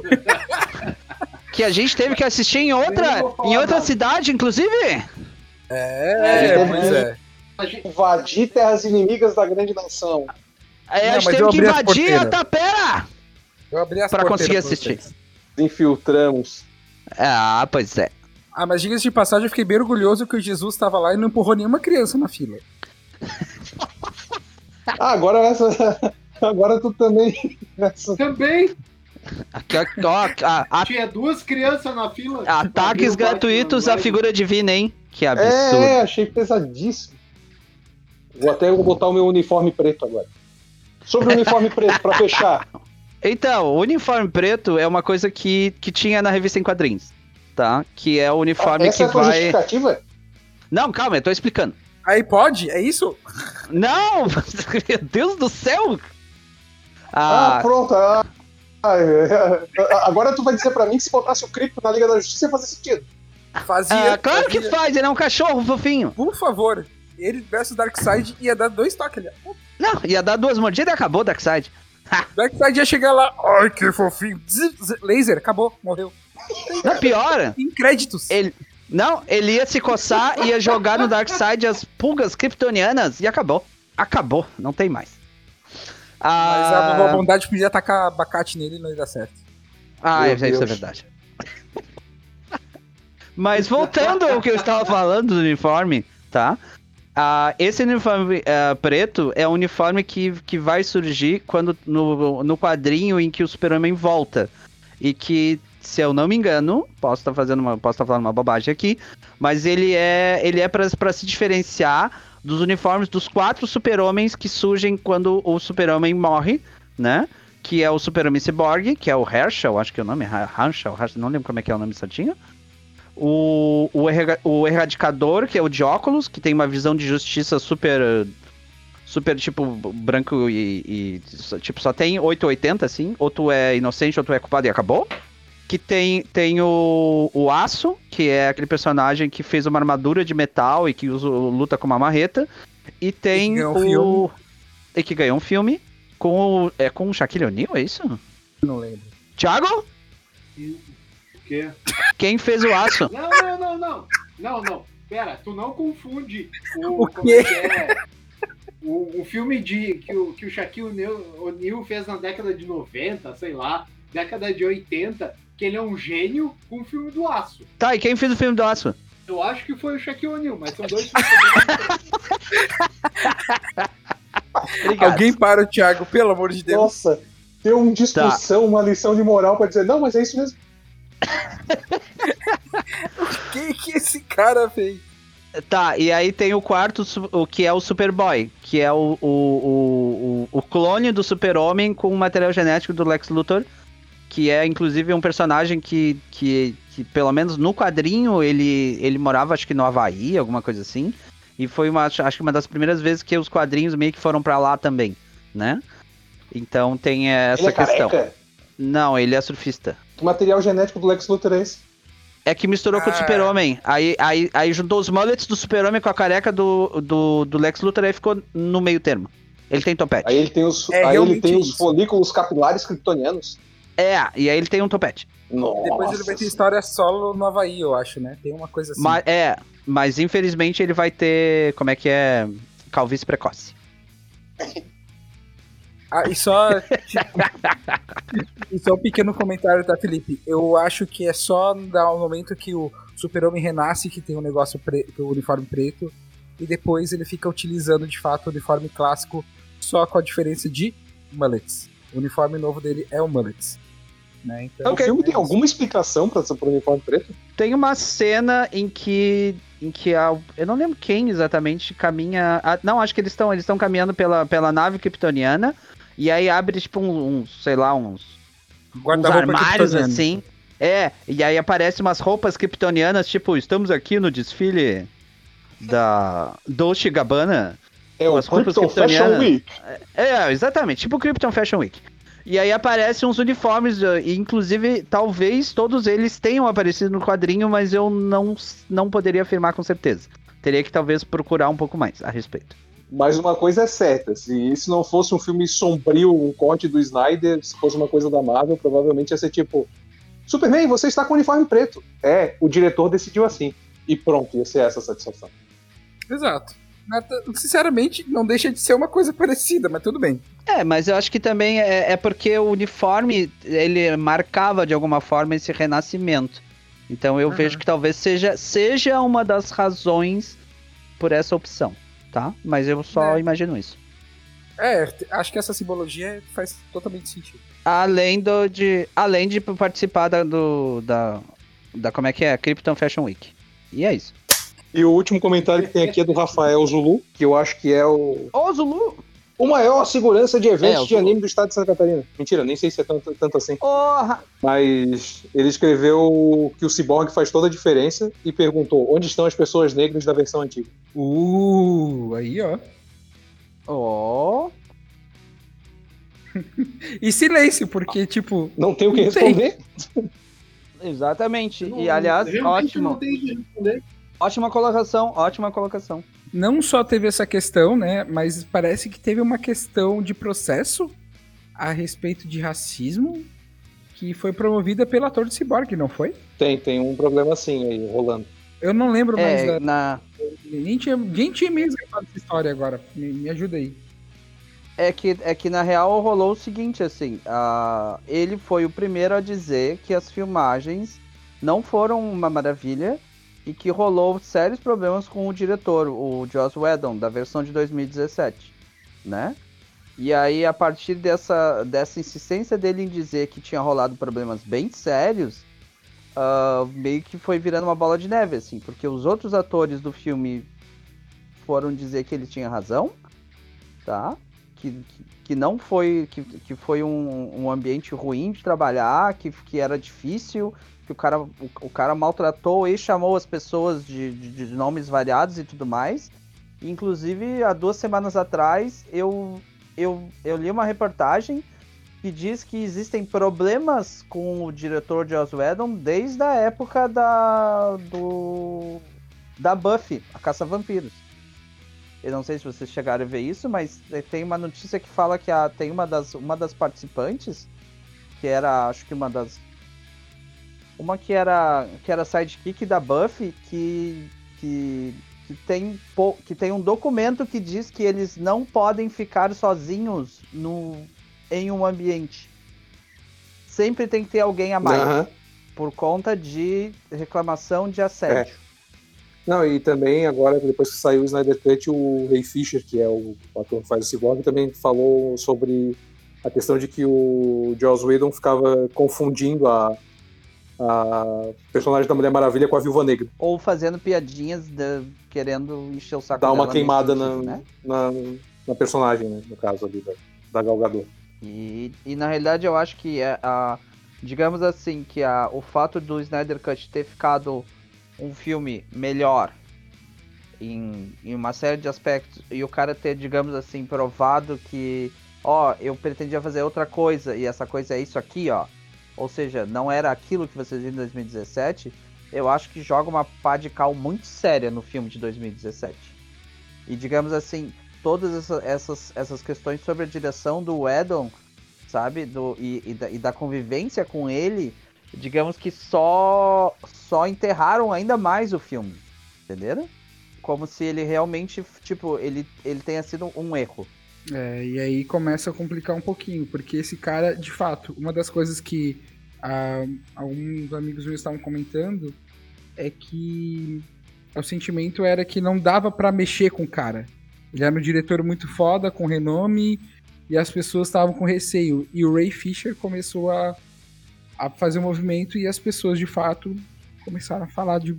Que a gente teve que assistir em outra, em outra cidade, inclusive. É, É, pois é. A gente, Invadir terras inimigas da grande nação. É, a Não, gente mas teve que invadir a tapera. Eu abri as Pra conseguir assistir. Infiltramos. Ah, pois é. Ah, mas diga-se de passagem, eu fiquei bem orgulhoso que o Jesus estava lá e não empurrou nenhuma criança na fila. Ah, agora essa. Agora tu também. Essa... também tinha duas crianças na fila. ataques gratuitos à figura divina, hein? Que absurdo. É, achei pesadíssimo. Vou até botar o meu uniforme preto agora. Sobre o uniforme preto, pra fechar. Então, o uniforme preto é uma coisa que, que tinha na revista em quadrinhos, tá? Que é o uniforme Essa que é a vai. justificativa? Não, calma, eu tô explicando. Aí pode? É isso? Não! Meu Deus do céu! Ah, Ah, pronto. ah, ah, é, é, agora tu vai dizer pra mim que se botasse o Cripto na Liga da Justiça ia fazer sentido. Fazia. ah, claro que fazia. faz, ele é um cachorro fofinho. Por favor. Ele versus Darkseid ia dar dois toques ali. Não, ia dar duas mordidas e acabou, Darkseid. Darkseid ia chegar lá. Ai, que fofinho. Zzz, zzz, laser, acabou, morreu. Não, pior, Em créditos. ele. Não, ele ia se coçar, ia jogar no Darkseid as pulgas kryptonianas e acabou. Acabou, não tem mais. Mas a Ah, bondade podia tacar abacate nele e não ia dar certo. Ah, Meu isso, isso é verdade. Mas voltando ao que eu estava falando do uniforme, tá? Ah, esse uniforme ah, preto é o uniforme que, que vai surgir quando no, no quadrinho em que o Super-Homem volta. E que, se eu não me engano, posso estar fazendo uma, posso estar falando uma bobagem aqui, mas ele é ele é para se diferenciar dos uniformes dos quatro Super-Homens que surgem quando o Super-Homem morre, né? que é o Super-Homem Cyborg, que é o Herschel, acho que é o nome, Herschel, não lembro como é que é o nome certinho. O, o, o Erradicador, que é o de óculos, que tem uma visão de justiça super, super tipo, branco e, e tipo, só tem 880, assim, ou tu é inocente ou tu é culpado e acabou. Que tem, tem o, o Aço, que é aquele personagem que fez uma armadura de metal e que usa, luta com uma marreta. E tem um o... filme. E que ganhou um filme com o... É com o Shaquille O'Neal, é isso? Não lembro. Thiago? O quê? Quem fez o aço? Não, não, não, não. Não, não. Pera, tu não confunde o. O como quê? é que é? O, o filme de, que, o, que o Shaquille O'Neal O'Neal fez na década de 90, sei lá, década de 80, que ele é um gênio com o filme do aço. Tá, e quem fez o filme do aço? Eu acho que foi o Shaquille O'Neal, mas são dois filmes. Alguém para o Thiago, pelo amor de Deus. Nossa, ter uma discussão, uma lição de moral pra dizer, não, mas é isso mesmo. O que que esse cara fez? Tá, e aí tem o quarto, o que é o Superboy, que é o, o, o, o, o clone do Super-Homem com o material genético do Lex Luthor, que é inclusive um personagem que, que, que pelo menos no quadrinho, ele, ele morava acho que no Havaí, alguma coisa assim, e foi uma, acho que uma das primeiras vezes que os quadrinhos meio que foram pra lá também, né? Então tem essa Ele é questão. careca. Não, ele é surfista. Que material genético do Lex Luthor é esse? É que misturou com o Ah. Super-Homem. Aí, aí, aí juntou os mullets do Super-Homem com a careca do, do, do Lex Luthor e ficou no meio termo. Ele tem topete. Aí ele tem os, É aí ele tem os folículos capilares kryptonianos. É, e aí ele tem um topete. Nossa. Depois ele vai ter história solo no Havaí, eu acho, né? Tem uma coisa assim. Mas, é, mas infelizmente ele vai ter, como é que é, calvície precoce. Ah, e só. e só um pequeno comentário, tá, Felipe? Eu acho que é só dar um momento que o Super-Homem renasce, que tem um negócio preto, o uniforme preto, e depois ele fica utilizando de fato o uniforme clássico, só com a diferença de mullets. O uniforme novo dele é o mullets. Né? Então, O filme tem alguma explicação pra essa pro uniforme preto? Tem uma cena em que. Em que a, eu não lembro quem exatamente caminha. ah, não, acho que eles estão eles estão caminhando pela, pela nave kryptoniana. E aí abre, tipo, uns, uns, sei lá, uns, uns armários assim. É, e aí aparecem umas roupas kryptonianas, tipo, estamos aqui no desfile da Dolce Gabbana. É o Krypton Fashion. Week. É, exatamente, tipo Krypton Fashion Week. E aí aparecem uns uniformes, eh, e inclusive, talvez todos eles tenham aparecido no quadrinho, mas eu não, não poderia afirmar com certeza. Teria que talvez procurar um pouco mais a respeito. Mas uma coisa é certa, se isso não fosse um filme sombrio, um corte do Snyder, se fosse uma coisa da Marvel, provavelmente ia ser tipo: Superman, você está com o uniforme preto. É, o diretor decidiu assim. E pronto, ia ser essa a satisfação. Exato. Sinceramente, não deixa de ser uma coisa parecida, mas tudo bem. É, mas eu acho que também é, é porque o uniforme, ele marcava de alguma forma esse renascimento. Então eu Uhum. vejo que talvez seja, seja uma das razões por essa opção, tá? Mas eu só É. imagino isso. É, acho que essa simbologia faz totalmente sentido. Além do, de. Além de participar da, do, da, da. Como é que é? Krypton Fashion Week. E é isso. E o último comentário que tem aqui é do Rafael Zulu, que eu acho que é o, Ô, Zulu! o maior segurança de É, eventos o de anime do estado de Santa Catarina. Mentira, nem sei se é tanto, tanto assim. Porra! Mas ele escreveu que o Cyborg faz toda a diferença e perguntou onde estão as pessoas negras da versão antiga. Uh, aí ó. Ó. E silêncio, porque, tipo, Não tem o que responder? Exatamente. Não- E aliás, realmente Não ótimo. tem que responder. Ótima colocação, ótima colocação. não só teve essa questão, né? Mas parece que teve uma questão de processo a respeito de racismo que foi promovida pelo ator de Cyborg, não foi? Tem, tem um problema assim aí, rolando. Eu não lembro mais. É, da- na, Nem tinha, nem tinha me resgatado essa história agora. Me, me ajuda aí. é, que, é que na real rolou o seguinte, assim. ah, ele foi o primeiro a dizer que as filmagens não foram uma maravilha e que rolou sérios problemas com o diretor, o Joss Whedon, da versão de 2017, né? E aí, a partir dessa, dessa insistência dele em dizer que tinha rolado problemas bem sérios, ah, meio que foi virando uma bola de neve, assim, porque os outros atores do filme foram dizer que ele tinha razão, tá? Que, que, que não foi, que, que foi um, um ambiente ruim de trabalhar, que, que era difícil, que o cara, o, o cara maltratou e chamou as pessoas de, de, de nomes variados e tudo mais. Inclusive, há duas semanas atrás, eu, eu, eu li uma reportagem que diz que existem problemas com o diretor Joss Whedon desde a época da do da Buffy, a Caça Vampiros. Eu não sei se vocês chegaram a ver isso, mas tem uma notícia que fala que a, tem uma das, uma das participantes, que era, acho que uma das. Uma que era, que era sidekick da Buffy, que, que, que, tem, que tem um documento que diz que eles não podem ficar sozinhos no, em um ambiente. Sempre tem que ter alguém a mais, Aham. por conta de reclamação de assédio. Não, e também agora, depois que saiu o Snyder Cut, o Ray Fisher, que é o ator que faz o Cyborg, também falou sobre a questão de que o Joss Whedon ficava confundindo a, a personagem da Mulher Maravilha com a Viúva Negra. Ou fazendo piadinhas de- querendo encher o saco Dar uma queimada na, né? na, na personagem, né, no caso ali, da, da Gal Gadot. E, e na realidade eu acho que é a, digamos assim, que a, o fato do Snyder Cut ter ficado um filme melhor em, em uma série de aspectos e o cara ter, digamos assim, provado que, ó, eu pretendia fazer outra coisa e essa coisa é isso aqui, ó. Ou seja, não era aquilo que vocês viram em 2017, eu acho que joga uma pá de cal muito séria no filme de 2017. E digamos assim, todas essa- essas, essas questões sobre a direção do Edon, sabe? Do, e, e da, e da convivência com ele, digamos que só, só enterraram ainda mais o filme. Entenderam? Como se ele realmente, tipo, ele, ele tenha sido um erro. É, e aí começa a complicar um pouquinho, porque esse cara, de fato, uma das coisas que ah, alguns amigos meus estavam comentando é que o sentimento era que não dava pra mexer com o cara. Ele era um diretor muito foda, com renome, e as pessoas estavam com receio. E o Ray Fisher começou a, a fazer o movimento e as pessoas, de fato, começaram a falar de,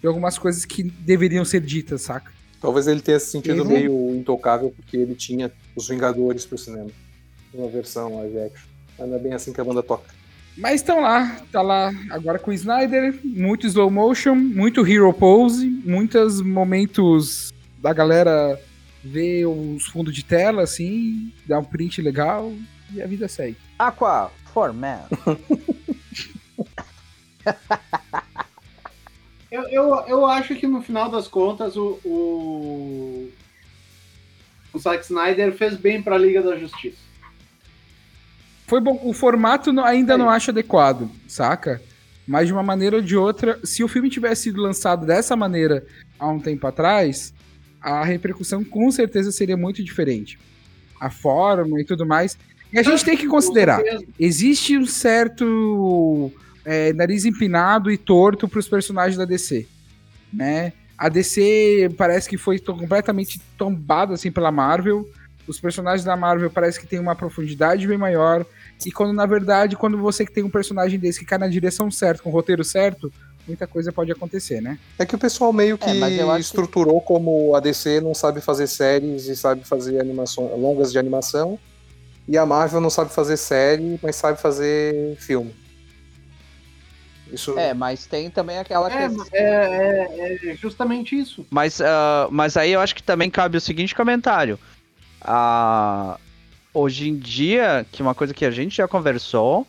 de algumas coisas que deveriam ser ditas, saca? Talvez ele tenha se sentido Uhum. meio intocável porque ele tinha os Vingadores pro cinema. Uma versão live action. Mas não é bem assim que a banda toca. Mas estão lá, tá lá agora com o Snyder, muito slow motion, muito hero pose, muitos momentos da galera ver os fundos de tela, assim, dar um print legal e a vida segue. Aqua, Forman. Eu, eu, eu acho que no final das contas o, o, o Zack Snyder fez bem pra Liga da Justiça. Foi bom, o formato ainda É não acho adequado, saca? Mas de uma maneira ou de outra, se o filme tivesse sido lançado dessa maneira há um tempo atrás, a repercussão com certeza seria muito diferente. A forma e tudo mais. E a gente tem que considerar. Existe um certo é, nariz empinado e torto para os personagens da DC, né? A DC parece que foi completamente tombada assim pela Marvel. Os personagens da Marvel parece que tem uma profundidade bem maior. E quando na verdade, quando você que tem um personagem desse que cai na direção certa, com o roteiro certo, muita coisa pode acontecer, né? É que o pessoal meio que É, mas eu acho que- estruturou como a DC não sabe fazer séries e sabe fazer animações longas de animação. E a Marvel não sabe fazer série, mas sabe fazer filme. Isso É, mas tem também aquela É, questão. é, é, é justamente isso. Mas, ah, mas aí eu acho que também cabe o seguinte comentário. Ah, hoje em dia, que uma coisa que a gente já conversou,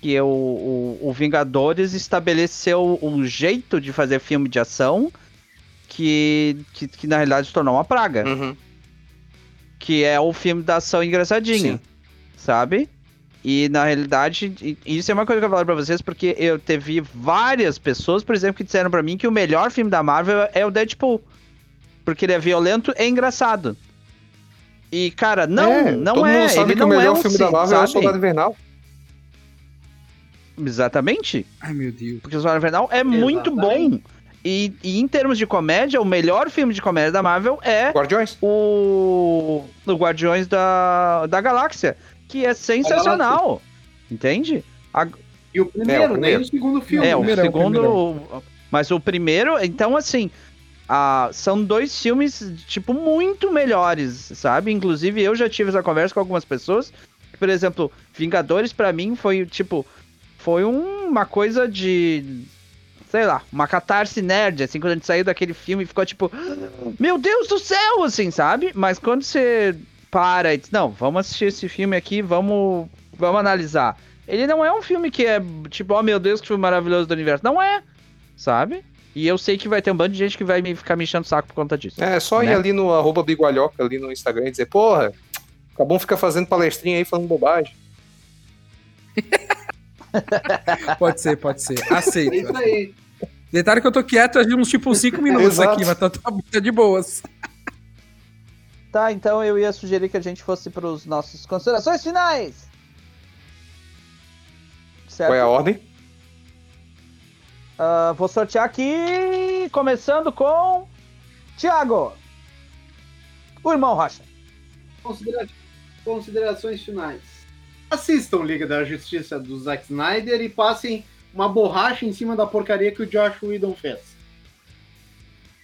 que o, o, o Vingadores estabeleceu um jeito de fazer filme de ação que, que, que na realidade se tornou uma praga. Uhum. Que é o filme da ação engraçadinho. Sim. sabe? E na realidade, isso é uma coisa que eu falo pra vocês, porque eu teve várias pessoas, por exemplo, que disseram pra mim que o melhor filme da Marvel é o Deadpool. Porque ele é violento e engraçado. E, cara, não, É, não todo é. mundo sabe ele que não o melhor é um filme da sim, Marvel é o sabe? Soldado Invernal. Exatamente. Ai, meu Deus. Porque o Soldado Invernal é muito bom. Exatamente. E, e em termos de comédia, o melhor filme de comédia da Marvel é Guardiões. o, o Guardiões da, da Galáxia, que é sensacional. Entende? E o primeiro, É, o primeiro. nem o segundo filme. É, o primeiro é o segundo. Mas o primeiro, então assim. ah, são dois filmes, tipo, muito melhores, sabe? Inclusive, eu já tive essa conversa com algumas pessoas. Por exemplo, Vingadores, pra mim, foi, tipo, foi um- uma coisa de. Sei lá, uma catarse nerd, assim, quando a gente saiu daquele filme ficou tipo. Meu Deus do céu, assim, sabe? Mas quando você para e diz, não, vamos assistir esse filme aqui, vamos, vamos analisar. Ele não é um filme que é tipo, oh meu Deus, que filme maravilhoso do universo. Não é, sabe? E eu sei que vai ter um bando de gente que vai me ficar me enchendo o saco por conta disso. É só ir Né? ali no arroba bigualhoca ali no Instagram e dizer, porra, acabou ficar fazendo palestrinha aí falando bobagem. Pode ser, pode ser. É Aceito. isso aí. Detalhe que eu tô quieto há uns tipo 5 minutos Exato. aqui, mas tá, tá, tá de boas. Tá, então eu ia sugerir que a gente fosse pros nossos considerações finais. Certo? Qual é a ordem? Ah, vou sortear aqui, começando com Thiago. O irmão Rocha. Considera- Considerações finais. Assistam Liga da Justiça do Zack Snyder e passem uma borracha em cima da porcaria que o Josh Whedon fez.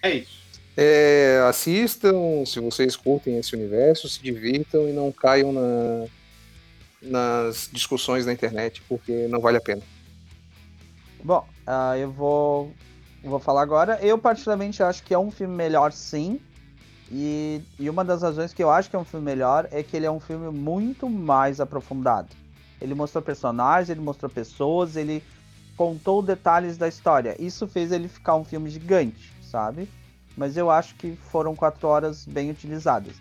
É isso. É, assistam, se vocês curtem esse universo, se divirtam e não caiam na- nas discussões na internet, porque não vale a pena. Bom, ah, eu vou, vou falar agora. Eu, particularmente, acho que é um filme melhor, sim. E, e uma das razões que eu acho que é um filme melhor é que ele é um filme muito mais aprofundado. Ele mostrou personagens, ele mostrou pessoas, ele contou detalhes da história. Isso fez ele ficar um filme gigante, sabe? Mas eu acho que foram quatro horas bem utilizadas.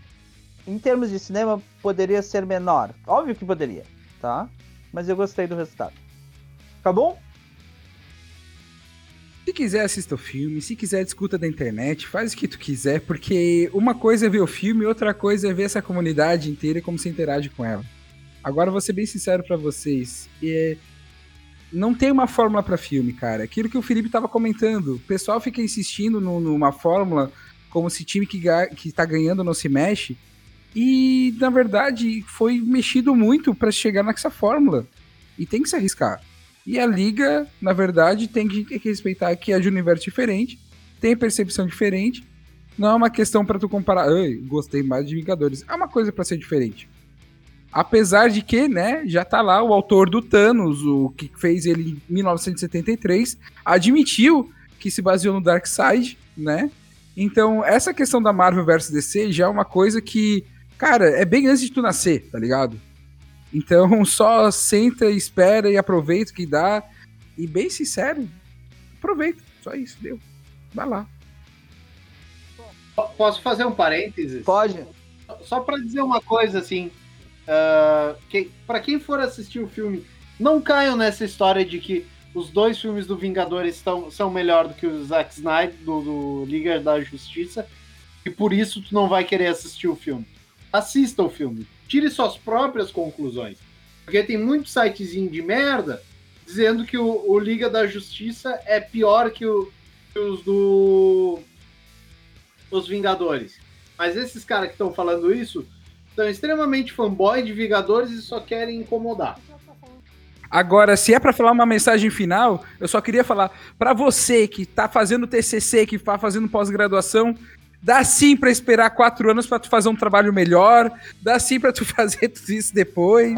Em termos de cinema, poderia ser menor. Óbvio que poderia, tá? Mas eu gostei do resultado. Tá bom? Se quiser, assista o filme. Se quiser, discuta da internet. Faz o que tu quiser, porque uma coisa é ver o filme, outra coisa é ver essa comunidade inteira e como você interage com ela. Agora, vou ser bem sincero pra vocês. É... Não tem uma fórmula pra filme, cara. Aquilo que o Felipe tava comentando. O pessoal fica insistindo no- numa fórmula como se time que, que tá ganhando não se mexe. E, na verdade, foi mexido muito pra chegar nessa fórmula. E tem que se arriscar. E a liga, na verdade, tem que, respeitar que é de universo diferente, tem percepção diferente. Não é uma questão pra tu comparar, gostei mais de Vingadores. É uma coisa pra ser diferente. Apesar de que, né, já tá lá o autor do Thanos, o que fez ele em 1973, admitiu que se baseou no Darkseid, né? Então, essa questão da Marvel versus DC já é uma coisa que, cara, é bem antes de tu nascer, tá ligado? Então, só senta, espera e aproveita o que dá. E bem sincero, aproveita. Só isso, deu. Vai lá. Posso fazer um parênteses? Pode. Só pra dizer uma coisa assim, ah, que, para quem for assistir o filme, não caiam nessa história de que os dois filmes do Vingadores estão, são melhor do que o Zack Snyder do, do Liga da Justiça e por isso tu não vai querer assistir o filme. Assista o filme, tire suas próprias conclusões, porque tem muito sitezinho de merda dizendo que o, o Liga da Justiça é pior que, o- que os do os Vingadores. Mas esses caras que estão falando isso são extremamente fanboy de Vingadores e só querem incomodar. Agora, se é pra falar uma mensagem final, eu só queria falar pra você que tá fazendo TCC, que tá fazendo pós-graduação, dá sim pra esperar quatro anos pra tu fazer um trabalho melhor, dá sim pra tu fazer tudo isso depois,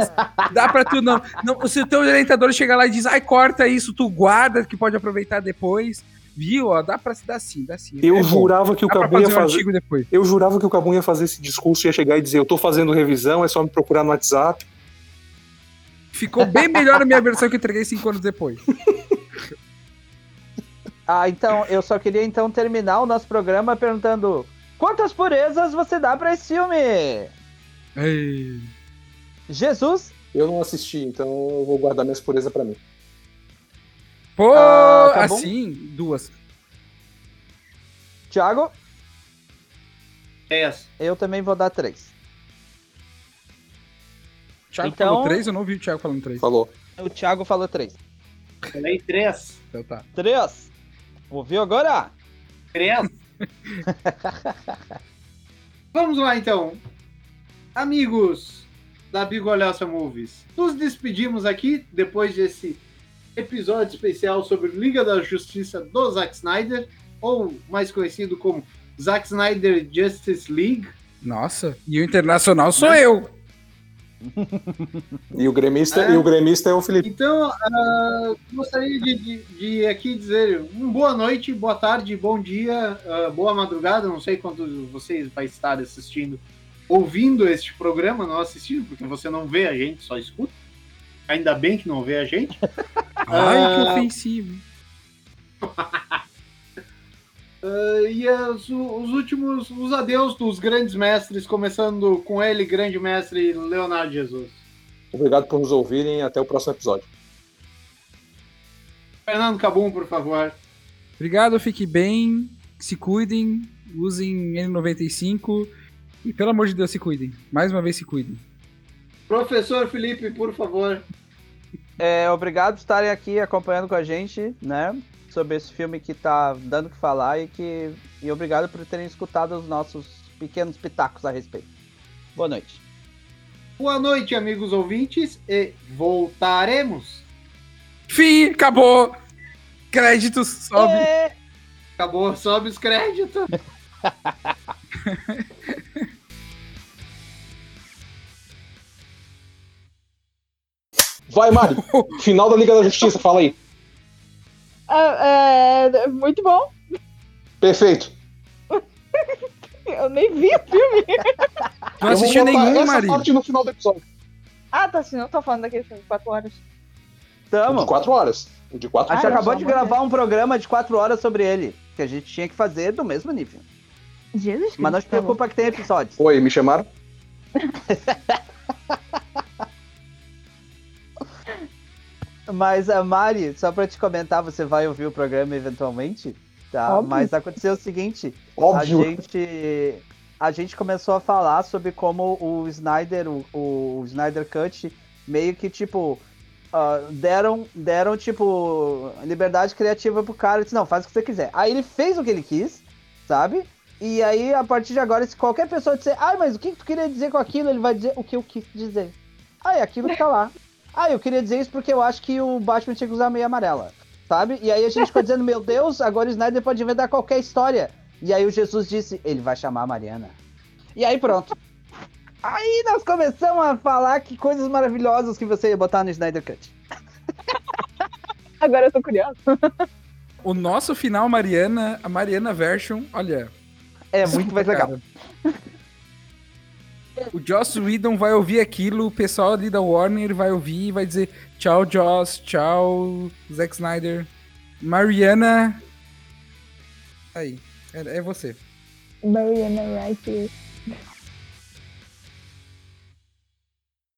dá pra tu não, não se o teu orientador chegar lá e diz, ai, corta isso, tu guarda, que pode aproveitar depois, viu, ó, dá pra se dar sim, dá sim. Eu É bom. jurava que o Cabum ia fazer um depois. Eu jurava que o Cabum ia fazer esse discurso, ia chegar e dizer: Eu tô fazendo revisão, é só me procurar no WhatsApp. Ficou bem melhor a minha versão que eu entreguei cinco anos depois. Ah, então, eu só queria então terminar o nosso programa perguntando quantas purezas você dá pra esse filme? Ei. Jesus? Eu não assisti, então eu vou guardar minhas purezas pra mim. Pô, Ah, tá bom. assim, duas. Thiago? Essa. Eu também vou dar três. Thiago Então- falou três, eu não ouvi o Thiago falando três. Falou. O Thiago falou três. Falei três. Então tá. Três. Ouviu agora? Três. Vamos lá então. Amigos da Bigolhaça Movies. Nos despedimos aqui depois desse episódio especial sobre Liga da Justiça do Zack Snyder, ou mais conhecido como Zack Snyder Justice League. Nossa, e o internacional sou eu. E o gremista, É. e o gremista é o Felipe. Então, ah, gostaria de, de- de aqui dizer um boa noite, boa tarde, bom dia, ah, boa madrugada. Não sei quando vocês vai estar assistindo, ouvindo este programa, não assistindo, porque você não vê a gente, só escuta. Ainda bem que não vê a gente. Ai, que Ah. ofensivo. Ah, e as- os últimos, os adeus dos grandes mestres, começando com ele, grande mestre Leonardo Jesus. Obrigado por nos ouvirem e até o próximo episódio. Fernando Cabum, por favor. Obrigado, fique bem, se cuidem, usem N95 e pelo amor de Deus se cuidem. Mais uma vez se cuidem. Professor Felipe, por favor. É, obrigado por estarem aqui acompanhando com a gente, né? Sobre esse filme que tá dando o que falar e que. E obrigado por terem escutado os nossos pequenos pitacos a respeito. Boa noite. Boa noite, amigos ouvintes, e voltaremos. Fim, acabou. Créditos, sobe. É. Acabou, sobe os créditos. Vai, Mari! Final da Liga da Justiça, fala aí. Ah, é, muito bom. Perfeito. Eu nem vi o filme. Não Eu assistiu botar nenhum, essa Mari. parte no final do episódio. Ah, tá assim, não tô falando daquele filme, 4 horas. O Tamo. de quatro horas. O de quatro A gente eu acabou de gravar um programa de quatro horas sobre ele. Que a gente tinha que fazer do mesmo nível. Jesus Mas não bom. preocupa que tem episódios. Oi, me chamaram? Mas a Mari, só pra te comentar, você vai ouvir o programa eventualmente, tá? Óbvio. Mas aconteceu o seguinte, a Óbvio. gente a gente começou a falar sobre como o Snyder, o, o Snyder Cut, meio que tipo ah, deram deram tipo liberdade criativa pro cara, disse, não, faz o que você quiser. Aí ele fez o que ele quis, sabe? E aí a partir de agora, se qualquer pessoa disser, ai, mas o que tu queria dizer com aquilo, ele vai dizer o que eu quis dizer. Ah, é aquilo tá lá. Ah, eu queria dizer isso porque eu acho que o Batman tinha que usar meia amarela. Sabe? E aí a gente ficou dizendo, meu Deus, agora o Snyder pode inventar qualquer história. E aí o Jesus disse, ele vai chamar a Mariana. E aí pronto. Aí nós começamos a falar que coisas maravilhosas que você ia botar no Snyder Cut. Agora eu tô curiosa. O nosso final, Mariana, a Mariana version, olha. É muito mais legal. O Joss Whedon vai ouvir aquilo, o pessoal ali da Warner vai ouvir e vai dizer tchau, Joss, tchau, Zack Snyder. Mariana. Aí, é, é você. Mariana right here.